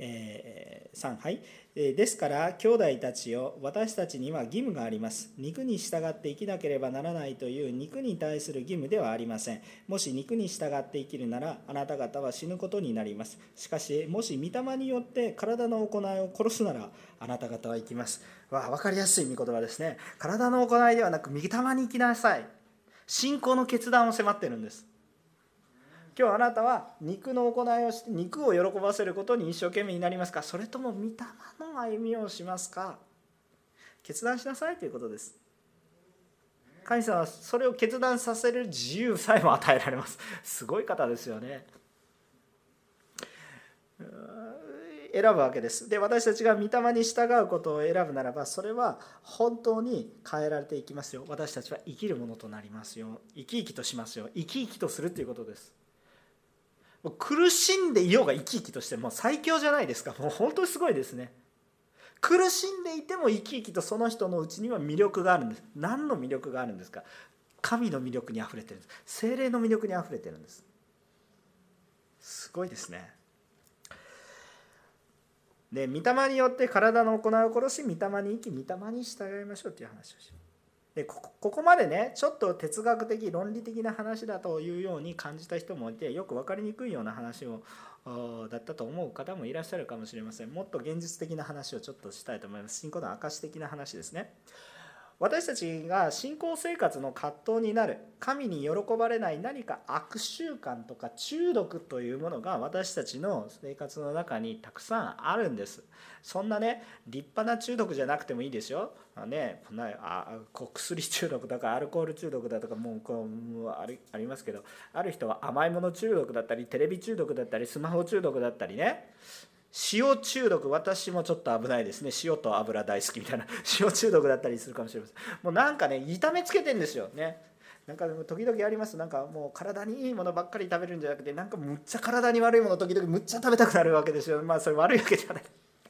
えー、3はい。ですから兄弟たちよ私たちには義務があります。肉に従って生きなければならないという肉に対する義務ではありません。もし肉に従って生きるならあなた方は死ぬことになります。しかしもし御霊によって体の行いを殺すならあなた方は生きます。わ分かりやすい御言葉ですね。体の行いではなく御霊に生きなさい。信仰の決断を迫ってるんです。今日あなたは肉の行いをして肉を喜ばせることに一生懸命になりますか？それとも御霊の歩みをしますか？決断しなさいということです。神様はそれを決断させる自由さえも与えられます。すごい方ですよね。選ぶわけです。で私たちが御霊に従うことを選ぶならばそれは本当に変えられていきますよ。私たちは生きるものとなりますよ。生き生きとしますよ。生き生きとするということです。もう苦しんでいようが生き生きとしてもう最強じゃないですか。もう本当にすごいですね。苦しんでいても生き生きとその人のうちには魅力があるんです。何の魅力があるんですか？神の魅力にあふれてるんです。精霊の魅力にあふれてるんです。すごいですね。で御霊によって体の行う殺し御霊に生き御霊に従いましょうという話をします。でここまでねちょっと哲学的論理的な話だというように感じた人もいてよく分かりにくいような話をだったと思う方もいらっしゃるかもしれません。もっと現実的な話をちょっとしたいと思います。信仰の証的な話ですね。私たちが信仰生活の葛藤になる神に喜ばれない何か悪習慣とか中毒というものが私たちの生活の中にたくさんあるんです。そんなね立派な中毒じゃなくてもいいですよ。ねこんなあこう薬中毒だかアルコール中毒だとかもうこうありありますけどある人は甘いもの中毒だったりテレビ中毒だったりスマホ中毒だったりね。塩中毒私もちょっと危ないですね。塩と油大好きみたいな。塩中毒だったりするかもしれません。もうなんかね痛めつけてんですよね。なんか時々あります。なんかもう体にいいものばっかり食べるんじゃなくてなんかむっちゃ体に悪いもの時々むっちゃ食べたくなるわけですよ。まあそれ悪いわけじゃない。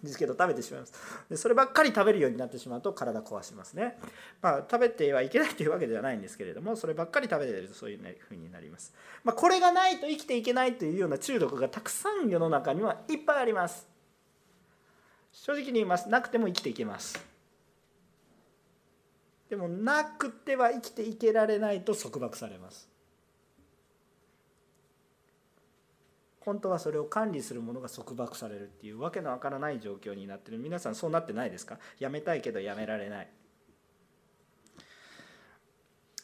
ですけど食べてしまいます。でそればっかり食べるようになってしまうと体壊しますね。まあ食べてはいけないというわけではないんですけれどもそればっかり食べてるとそういうふうになります、まあ、これがないと生きていけないというような中毒がたくさん世の中にはいっぱいあります。正直に言います。なくても生きていけます。でもなくては生きていけられないと束縛されます。本当はそれを管理するものが束縛されるっていうわけのわからない状況になってる。皆さんそうなってないですか？やめたいけどやめられない。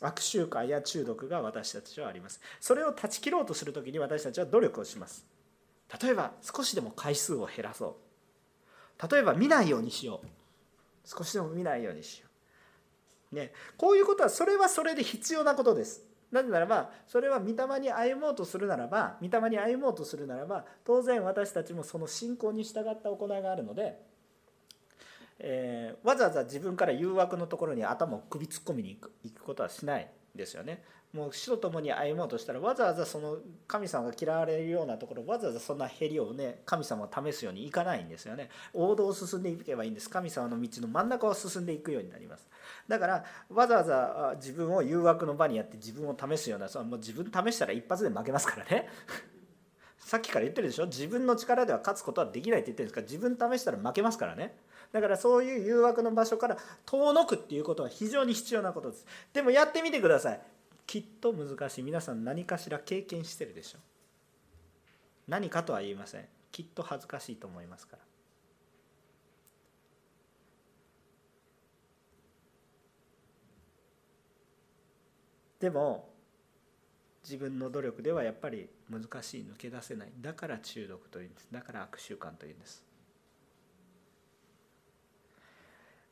悪習慣や中毒が私たちはあります。それを断ち切ろうとする時に私たちは努力をします。例えば少しでも回数を減らそう。例えば見ないようにしよう。少しでも見ないようにしよう。ね、こういうことはそれはそれで必要なことです。なぜならばそれは御霊に歩もうとするならば御霊に歩もうとするならば当然私たちもその信仰に従った行いがあるので、えー、わざわざ自分から誘惑のところに頭を首突っ込みに行くことはしないですよね。もう死と共に歩もうとしたらわざわざその神様が嫌われるようなところわざわざそんなへりをね神様を試すようにいかないんですよね。王道を進んでいけばいいんです。神様の道の真ん中を進んでいくようになります。だからわざわざ自分を誘惑の場にやって自分を試すようなそもう自分試したら一発で負けますからね。さっきから言ってるでしょ？自分の力では勝つことはできないって言ってるんですか？ら自分試したら負けますからね。だからそういう誘惑の場所から遠のくっていうことは非常に必要なことです。でもやってみてください。きっと難しい。皆さん何かしら経験してるでしょ。何かとは言いません。きっと恥ずかしいと思いますから。でも自分の努力ではやっぱり難しい抜け出せないだから中毒というんですだから悪習慣というんです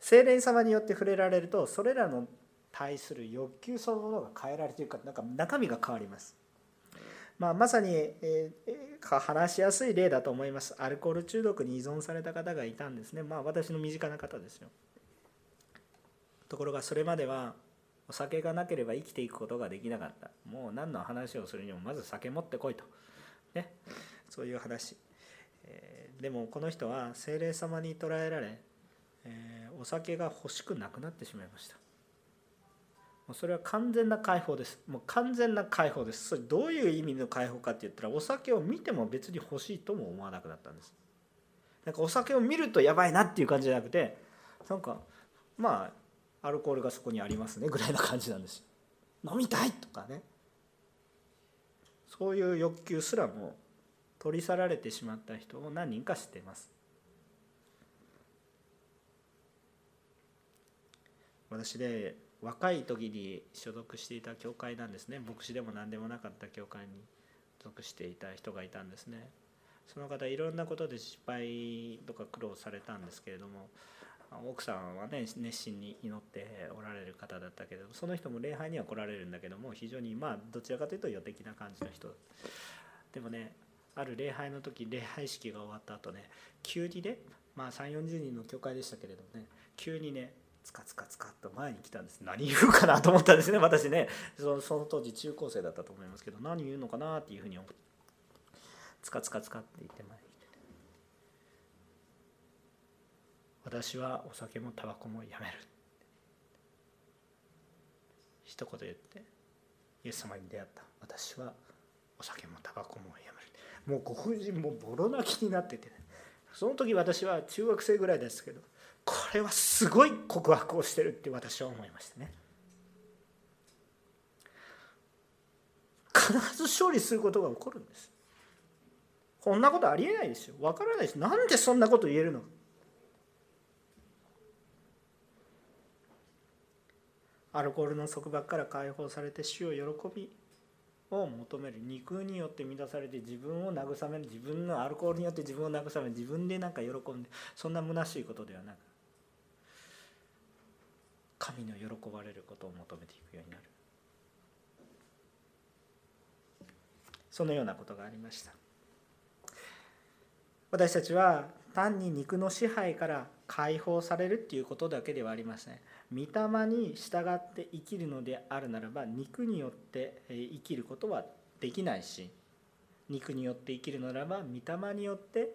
精霊様によって触れられるとそれらの対する欲求そのものが変えられているかなんか中身が変わります。まあ、まさに、えー、話しやすい例だと思います。アルコール中毒に依存された方がいたんですね。まあ私の身近な方ですよ。ところがそれまではお酒がなければ生きていくことができなかった。もう何の話をするにもまず酒持ってこいと。ね。そういう話。えー、でもこの人は精霊様に捉えられ、えー、お酒が欲しくなくなってしまいましたもう。それは完全な解放ですもう完全な解放ですそれどういう意味の解放かって言ったらお酒を見ても別に欲しいとも思わなくなったんですなんかお酒を見るとやばいなっていう感じじゃなくてなんかまあアルコールがそこにありますね。ぐらいな感じなんです飲みたいとかね。そういう欲求すらも取り去られてしまった人を何人か知っています。私で若い時に所属していた教会なんですね。牧師でも何でもなかった教会に属していた人がいたんですね。その方いろんなことで失敗とか苦労されたんですけれども奥さんはね熱心に祈っておられる方だったけどその人も礼拝には来られるんだけども非常にまあどちらかというと予的な感じの人。でもねある礼拝の時礼拝式が終わった後ね急にねまあ3 4 0人の教会でしたけれどもね急にねつかつかつかっと前に来たんです。何言うかなと思ったんですね私ね。そのその当時中高生だったと思いますけど何言うのかなっていうふうに思ってつかつかつかって言って前に来て私はお酒もタバコもやめる。一言言ってイエス様に出会った。私はお酒もタバコもやめる。もうご婦人もボロ泣きになってて、その時私は中学生ぐらいですけどこれはすごい告白をしてるって私は思いましたね。必ず勝利することが起こるんです。こんなことありえないですよ。わからないです。なんでそんなこと言えるのか。アルコールの束縛から解放されて死を喜びを求める肉によって満たされて自分を慰める自分のアルコールによって自分を慰める自分でなんか喜んでそんな虚しいことではなく神の喜ばれることを求めていくようになる。そのようなことがありました。私たちは単に肉の支配から解放されるっていうことだけではありません。御霊に従って生きるのであるならば肉によって生きることはできないし肉によって生きるならば御霊によって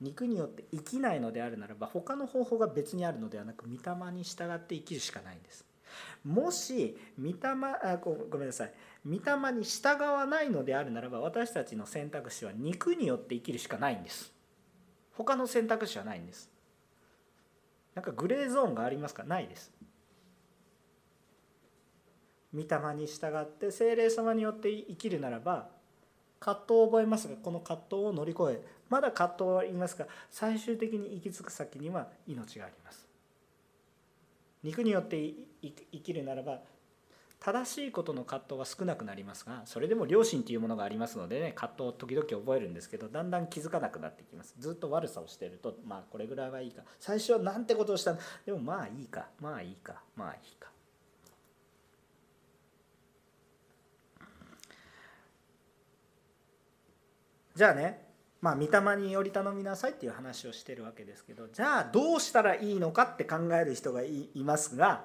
肉によって生きないのであるならば他の方法が別にあるのではなく御霊に従って生きるしかないんです。もし御霊あごめんなさい。御霊に従わないのであるならば私たちの選択肢は肉によって生きるしかないんです。他の選択肢はないんです。なんかグレーゾーンがありますか？ないです。御霊に従って精霊様によって生きるならば葛藤を覚えますがこの葛藤を乗り越えまだ葛藤は言いますが最終的に行き着く先には命があります。肉によって生きるならば正しいことの葛藤は少なくなりますがそれでも良心というものがありますのでね葛藤を時々覚えるんですけどだんだん気づかなくなってきます。ずっと悪さをしてるとまあこれぐらいはいいか。最初はなんてことをしたでもまあいいか。まあいいか。まあいいか。じゃあねまあ御霊により頼みなさいっていう話をしてるわけですけどじゃあどうしたらいいのかって考える人がいますが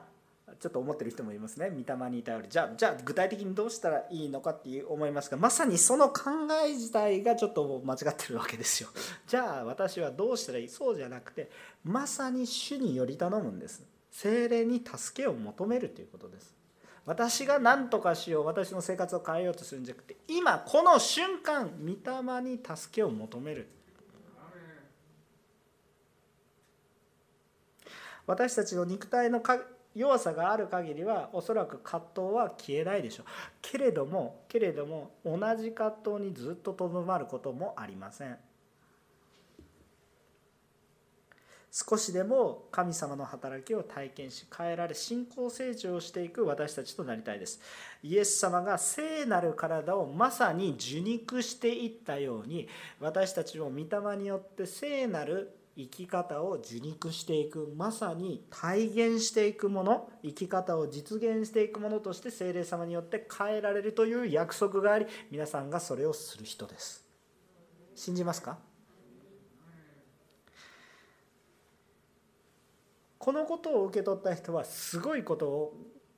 ちょっと思ってる人もいますね。御霊に頼る。じゃあじゃあ具体的にどうしたらいいのかっていう思いますがまさにその考え自体がちょっと間違ってるわけですよ。じゃあ私はどうしたらいい？そうじゃなくてまさに主により頼むんです。精霊に助けを求めるということです。私が何とかしよう私の生活を変えようとするんじゃなくて今この瞬間御霊に助けを求める。私たちの肉体の弱さがある限りはおそらく葛藤は消えないでしょう。けれどもけれども同じ葛藤にずっととどまることもありません。少しでも神様の働きを体験し変えられ信仰成長していく私たちとなりたいです。イエス様が聖なる体をまさに受肉していったように私たちも御霊によって聖なる生き方を受肉していくまさに体現していくもの生き方を実現していくものとして精霊様によって変えられるという約束があり皆さんがそれをする人です。信じますか？このことを受け取った人はすごいことを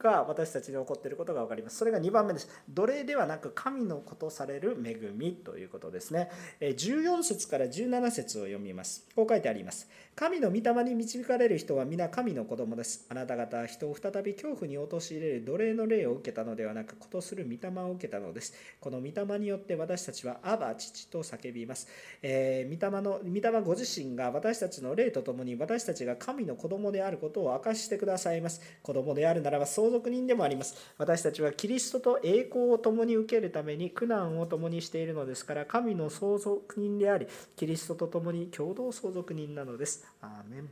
が私たちに起こっていることが分かります。それが2番目です。奴隷ではなく神のことされる恵みということですね。14節から17節を読みます。こう書いてあります。神の御霊に導かれる人は皆神の子供です。あなた方は人を再び恐怖に陥れる奴隷の霊を受けたのではなく、ことする御霊を受けたのです。この御霊によって私たちは、アバ父と叫びます。えー、御霊の、御霊ご自身が私たちの霊とともに私たちが神の子供であることを明かしてくださいます。子供であるならば相続人でもあります。私たちはキリストと栄光を共に受けるために苦難を共にしているのですから、神の相続人であり、キリストと共に共同相続人なのです。アーメン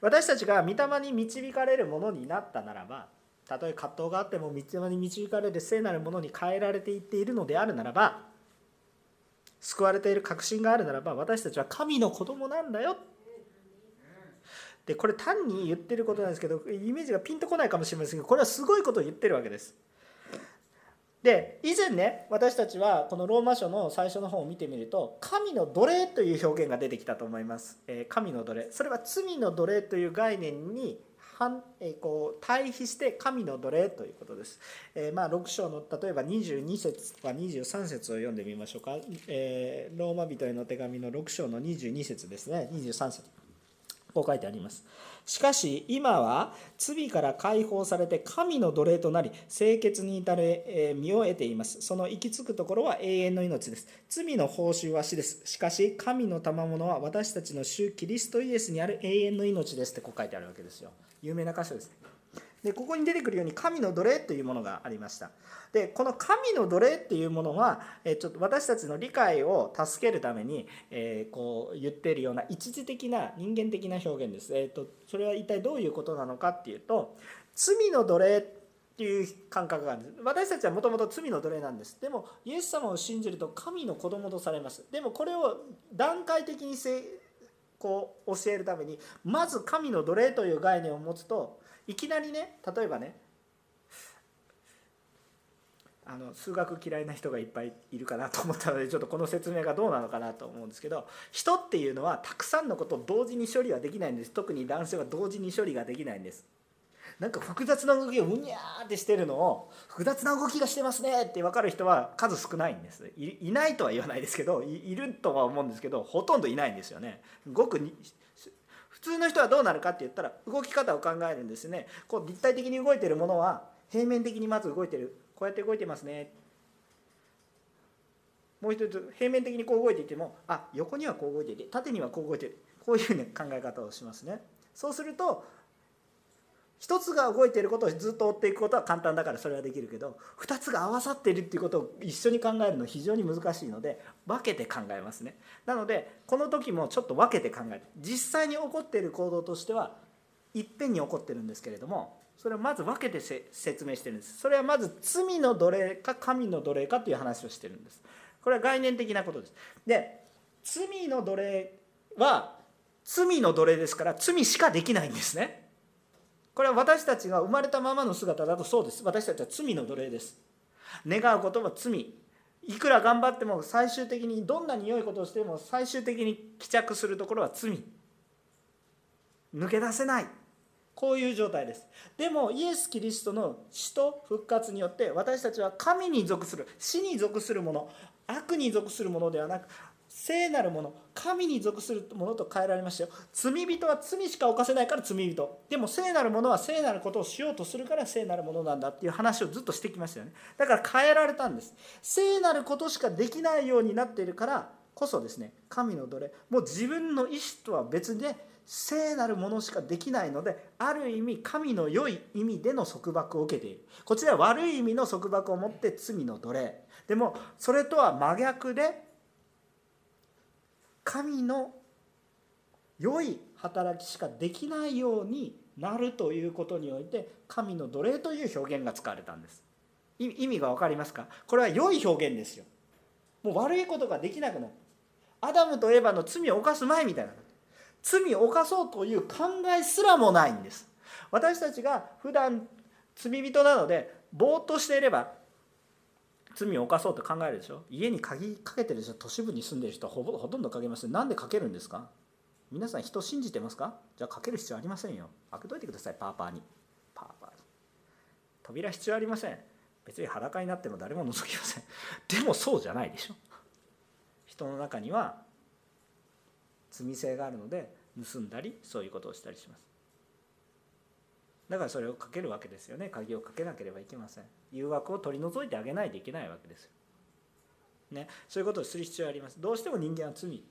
私たちが御霊に導かれるものになったならばたとえ葛藤があっても御霊に導かれる聖なるものに変えられていっているのであるならば救われている確信があるならば私たちは神の子供なんだよでこれ単に言ってることなんですけどイメージがピンとこないかもしれませんけどこれはすごいことを言ってるわけです。で以前ね私たちはこのローマ書の最初の本を見てみると神の奴隷という表現が出てきたと思います。え神の奴隷それは罪の奴隷という概念に反えこう対比して神の奴隷ということです。えー、まあ6章の例えば22節とか23節を読んでみましょうか。え、ローマ人への手紙の6章の22節ですね23節こう書いてあります。しかし今は罪から解放されて神の奴隷となり清潔に至る身を得ています。その行き着くところは永遠の命です。罪の報酬は死です。しかし神の賜物は私たちの主キリストイエスにある永遠の命ですってこう書いてあるわけですよ。有名な箇所ですでここに出てくるように神の奴隷というものがありました。でこの神の奴隷っていうものは、えちょっと私たちの理解を助けるために、えー、こう言っているような一時的な人間的な表現です、えーと、それは一体どういうことなのかっていうと罪の奴隷っていう感覚があるんです。私たちはもともと罪の奴隷なんです。でもイエス様を信じると神の子供とされます。でもこれを段階的にせこう教えるためにまず神の奴隷という概念を持つといきなりね例えばねあの数学嫌いな人がいっぱいいるかなと思ったのでちょっとこの説明がどうなのかなと思うんですけど人っていうのはたくさんのことを同時に処理はできないんです。特に男性は同時に処理ができないんです。なんか複雑な動きをうにゃーってしてるのを複雑な動きがしてますねって分かる人は数少ないんです。いないとは言わないですけどいるとは思うんですけどほとんどいないんですよね。ごく普通の人はどうなるかって言ったら動き方を考えるんですね。こう立体的に動いてるものは平面的にまず動いてる。こうやって動いてますね。もう一つ平面的にこう動いていてもあ横にはこう動いていて縦にはこう動いてるこういう、ね、考え方をしますね。そうすると一つが動いていることをずっと追っていくことは簡単だからそれはできるけど2つが合わさっているっていうことを一緒に考えるのは非常に難しいので分けて考えますね。なのでこの時もちょっと分けて考える実際に起こっている行動としてはいっぺんに起こってるんですけれどもそれをまず分けて説明してるんです。それはまず罪の奴隷か神の奴隷かという話をしてるんです。これは概念的なことです。で罪の奴隷は罪の奴隷ですから罪しかできないんですね。これは私たちが生まれたままの姿だとそうです。私たちは罪の奴隷です。願うことも罪。いくら頑張っても最終的にどんなに良いことをしても最終的に帰着するところは罪。抜け出せない。こういう状態です。でもイエス・キリストの死と復活によって私たちは神に属する。死に属するもの。悪に属するものではなく聖なるもの神に属するものと変えられましたよ。罪人は罪しか犯せないから罪人。でも聖なるものは聖なることをしようとするから聖なるものなんだっていう話をずっとしてきましたよね。だから変えられたんです。聖なることしかできないようになっているからこそですね神の奴隷。もう自分の意志とは別で聖なるものしかできないのである意味神の良い意味での束縛を受けている。こちらは悪い意味の束縛を持って罪の奴隷。でもそれとは真逆で神の良い働きしかできないようになるということにおいて神の奴隷という表現が使われたんです。意味が分かりますか？これは良い表現ですよ。もう悪いことができなくなる。アダムとエヴァの罪を犯す前みたいな。罪を犯そうという考えすらもないんです。私たちが普段罪人なのでぼーっとしていれば罪を犯そうと考えるでしょ？家に鍵かけてる人都市部に住んでる人はほぼほとんどかけますなんでかけるんですか？皆さん人信じてますか？じゃあかける必要ありませんよ。開けといてくださいパーパーに。パーパーに。扉必要ありません。別に裸になっても誰も覗きません。でもそうじゃないでしょ？人の中には罪性があるので盗んだりそういうことをしたりします。だからそれをかけるわけですよね。鍵をかけなければいけません。誘惑を取り除いてあげないといけないわけですよ、ね、そういうことをする必要があります。どうしても人間は罪。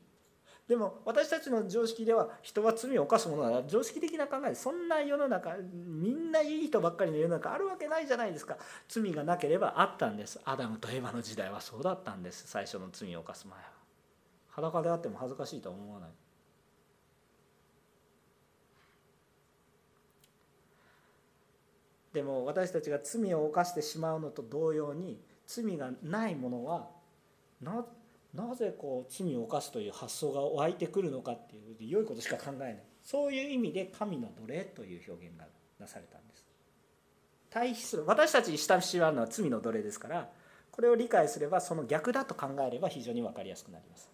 でも私たちの常識では人は罪を犯すものだ常識的な考えでそんな世の中みんないい人ばっかりの世の中あるわけないじゃないですか。罪がなければあったんです。アダムとエヴァの時代はそうだったんです。最初の罪を犯す前は。裸であっても恥ずかしいとは思わない。でも私たちが罪を犯してしまうのと同様に罪がないものはななぜこう罪を犯すという発想が湧いてくるのかっていう良いことしか考えない。そういう意味で神の奴隷という表現がなされたんです。対比する。私たちに親しまるのは罪の奴隷ですからこれを理解すればその逆だと考えれば非常に分かりやすくなります。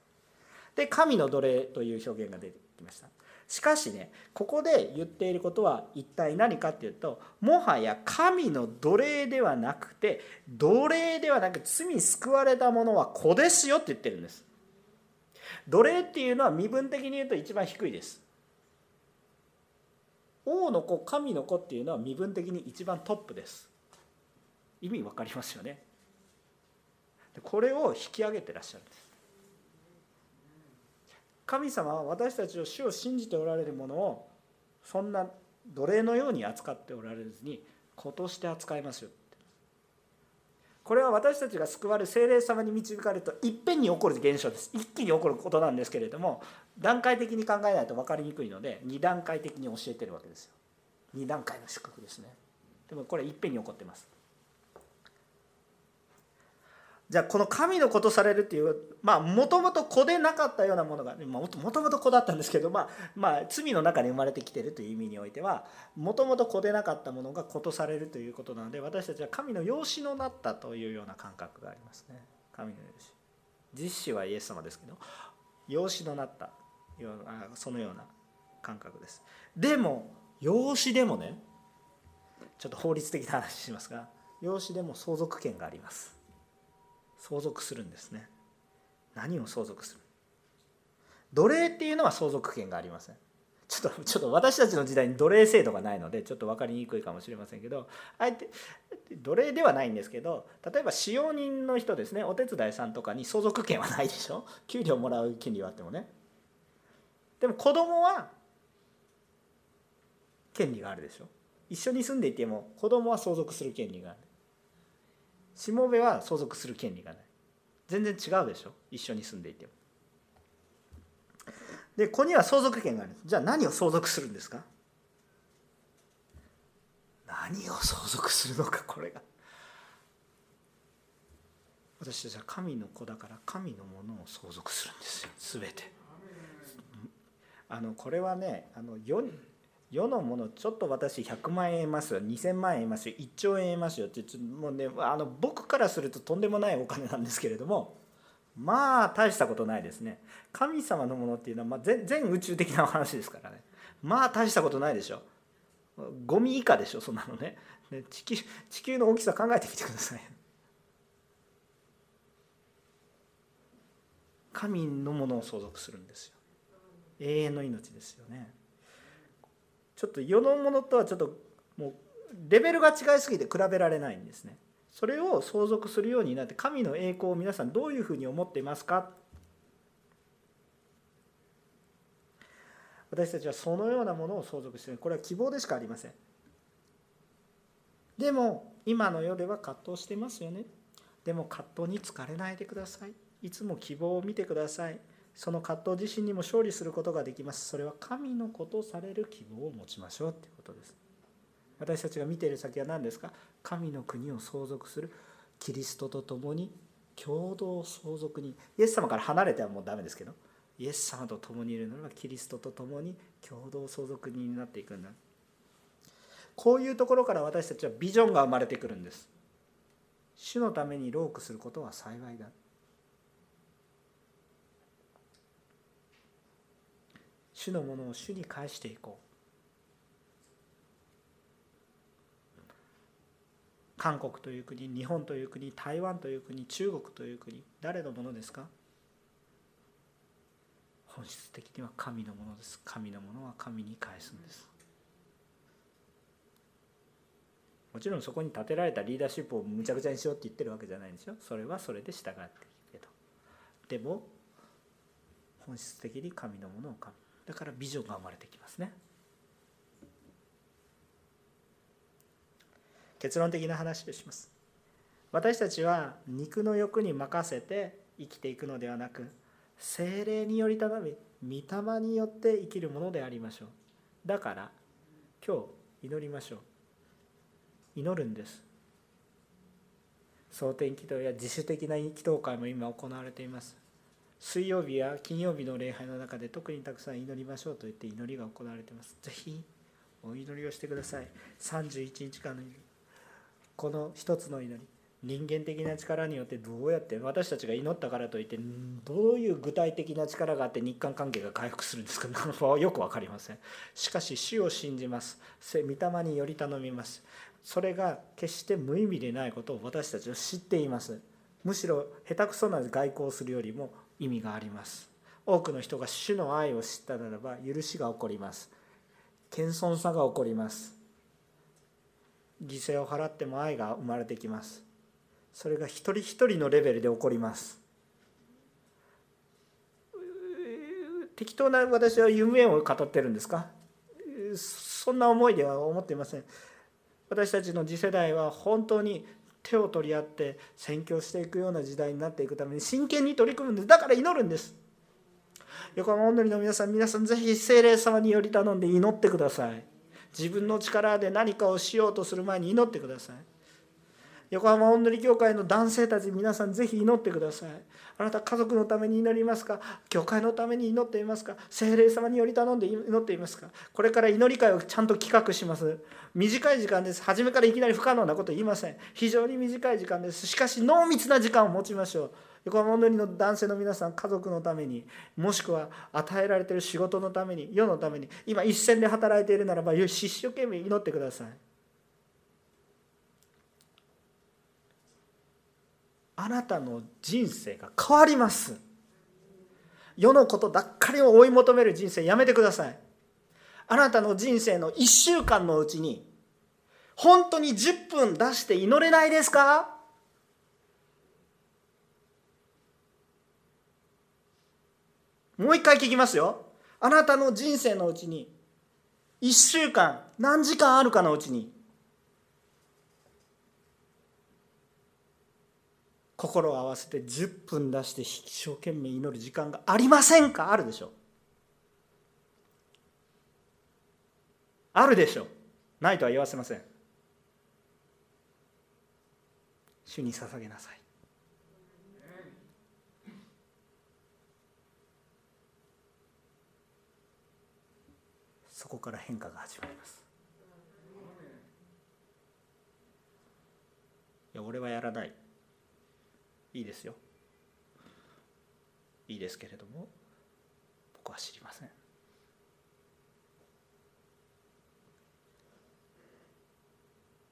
で神の奴隷という表現が出てきました。しかしねここで言っていることは一体何かっていうともはや神の奴隷ではなくて奴隷ではなく罪救われた者は子ですよって言ってるんです。奴隷っていうのは身分的に言うと一番低いです。王の子神の子っていうのは身分的に一番トップです。意味わかりますよね。これを引き上げてらっしゃるんです。神様は私たちを主を信じておられるものをそんな奴隷のように扱っておられずに子として扱いますよ。これは私たちが救われ精霊様に導かれるといっぺんに起こる現象です。一気に起こることなんですけれども段階的に考えないと分かりにくいので2段階的に教えてるわけですよ。2段階の祝福ですね。でもこれいっぺんに起こってます。じゃあこの神の子とされるっていうまあもともと子でなかったようなものがもともと子だったんですけど、まあ、まあ罪の中に生まれてきてるという意味においてはもともと子でなかったものが子とされるということなので私たちは神の養子のなったというような感覚がありますね。神の養子。実子はイエス様ですけど養子のなったようなそのような感覚です。でも養子でもねちょっと法律的な話しますが養子でも相続権があります。相続するんですね。何を相続する？奴隷っていうのは相続権がありません。ちょっとちょっと私たちの時代に奴隷制度がないのでちょっと分かりにくいかもしれませんけどあえて奴隷ではないんですけど例えば使用人の人ですね。お手伝いさんとかに相続権はないでしょ？給料もらう権利はあってもね。でも子供は権利があるでしょ？一緒に住んでいても子供は相続する権利がある。しもべは相続する権利がない。全然違うでしょ？一緒に住んでいても。で子には相続権がある。じゃあ何を相続するんですか？何を相続するのかこれが。私たちは神の子だから神のものを相続するんですよ。全て。あのこれはねあの世のものちょっと私100万円得ますよ2000万円得ますよ1兆円得ますよってもうねあの僕からするととんでもないお金なんですけれどもまあ大したことないですね。神様のものっていうのは、まあ、全全宇宙的な話ですからね。まあ大したことないでしょ。ゴミ以下でしょそんなのね。地球地球の大きさ考えてみてください。神のものを相続するんですよ。永遠の命ですよね。ちょっと世のものとはちょっともうレベルが違いすぎて比べられないんですね。それを相続するようになって神の栄光を皆さんどういうふうに思っていますか？私たちはそのようなものを相続している。これは希望でしかありません。でも今の世では葛藤してますよね。でも葛藤に疲れないでください。いつも希望を見てください。その葛藤自身にも勝利することができます。それは神のことされる希望を持ちましょうということです。私たちが見ている先は何ですか？神の国を相続する。キリストと共に共同相続に。イエス様から離れてはもうダメですけど。イエス様と共にいるのは。キリストと共に共同相続人になっていくんだ。こういうところから私たちはビジョンが生まれてくるんです。主のためにロークすることは幸いだ。主のものを主に返していこう。韓国という国日本という国台湾という国中国という国誰のものですか？本質的には神のものです。神のものは神に返すんです。もちろんそこに立てられたリーダーシップをむちゃくちゃにしようって言ってるわけじゃないんですよ。それはそれで従っていくけどでも本質的に神のものを神。だからビジョンが生まれてきますね。結論的な話をします。私たちは肉の欲に任せて生きていくのではなく精霊により頼み御霊によって生きるものでありましょう。だから今日祈りましょう。祈るんです。蒼天祈祷や自主的な祈祷会も今行われています。水曜日や金曜日の礼拝の中で特にたくさん祈りましょうと言って祈りが行われています。ぜひお祈りをしてください。31日間の祈り。この一つの祈り。人間的な力によってどうやって私たちが祈ったからといってどういう具体的な力があって日韓関係が回復するんですか。よく分かりません。しかし主を信じます。御霊により頼みます。それが決して無意味でないことを私たちは知っています。むしろ下手くそな外交をするよりも意味があります。多くの人が主の愛を知ったならば許しが起こります。謙遜さが起こります。犠牲を払っても愛が生まれてきます。それが一人一人のレベルで起こります。適当な私は夢を語ってるんですか？そんな思いでは思っていません。私たちの次世代は本当に手を取り合って宣教していくような時代になっていくために真剣に取り組むんです。だから祈るんです。横浜本りの皆さん皆さんぜひ精霊様により頼んで祈ってください。自分の力で何かをしようとする前に祈ってください。横浜本塗教会の男性たち皆さんぜひ祈ってください。あなた家族のために祈りますか？教会のために祈っていますか？精霊様により頼んで祈っていますか？これから祈り会をちゃんと企画します。短い時間です。初めからいきなり不可能なこと言いません。非常に短い時間です。しかし濃密な時間を持ちましょう。横浜本塗の男性の皆さん家族のためにもしくは与えられている仕事のために世のために今一線で働いているならば一生懸命祈ってください。あなたの人生が変わります。世のことばっかりを追い求める人生やめてください。あなたの人生の1週間のうちに本当に10分出して祈れないですか？もう一回聞きますよ。あなたの人生のうちに1週間何時間あるかのうちに心を合わせて10分出して一生懸命祈る時間がありませんか？あるでしょ。あるでしょ。ないとは言わせません。主に捧げなさい。そこから変化が始まります。いや俺はやらない。いいですよ。いいですけれども僕は知りません。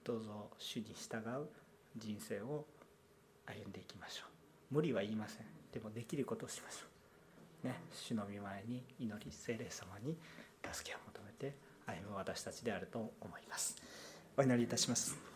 どうぞ主に従う人生を歩んでいきましょう。無理は言いません。でもできることをしましょう。ね主の御前に祈り聖霊様に助けを求めて歩む私たちであると思います。お祈りいたします。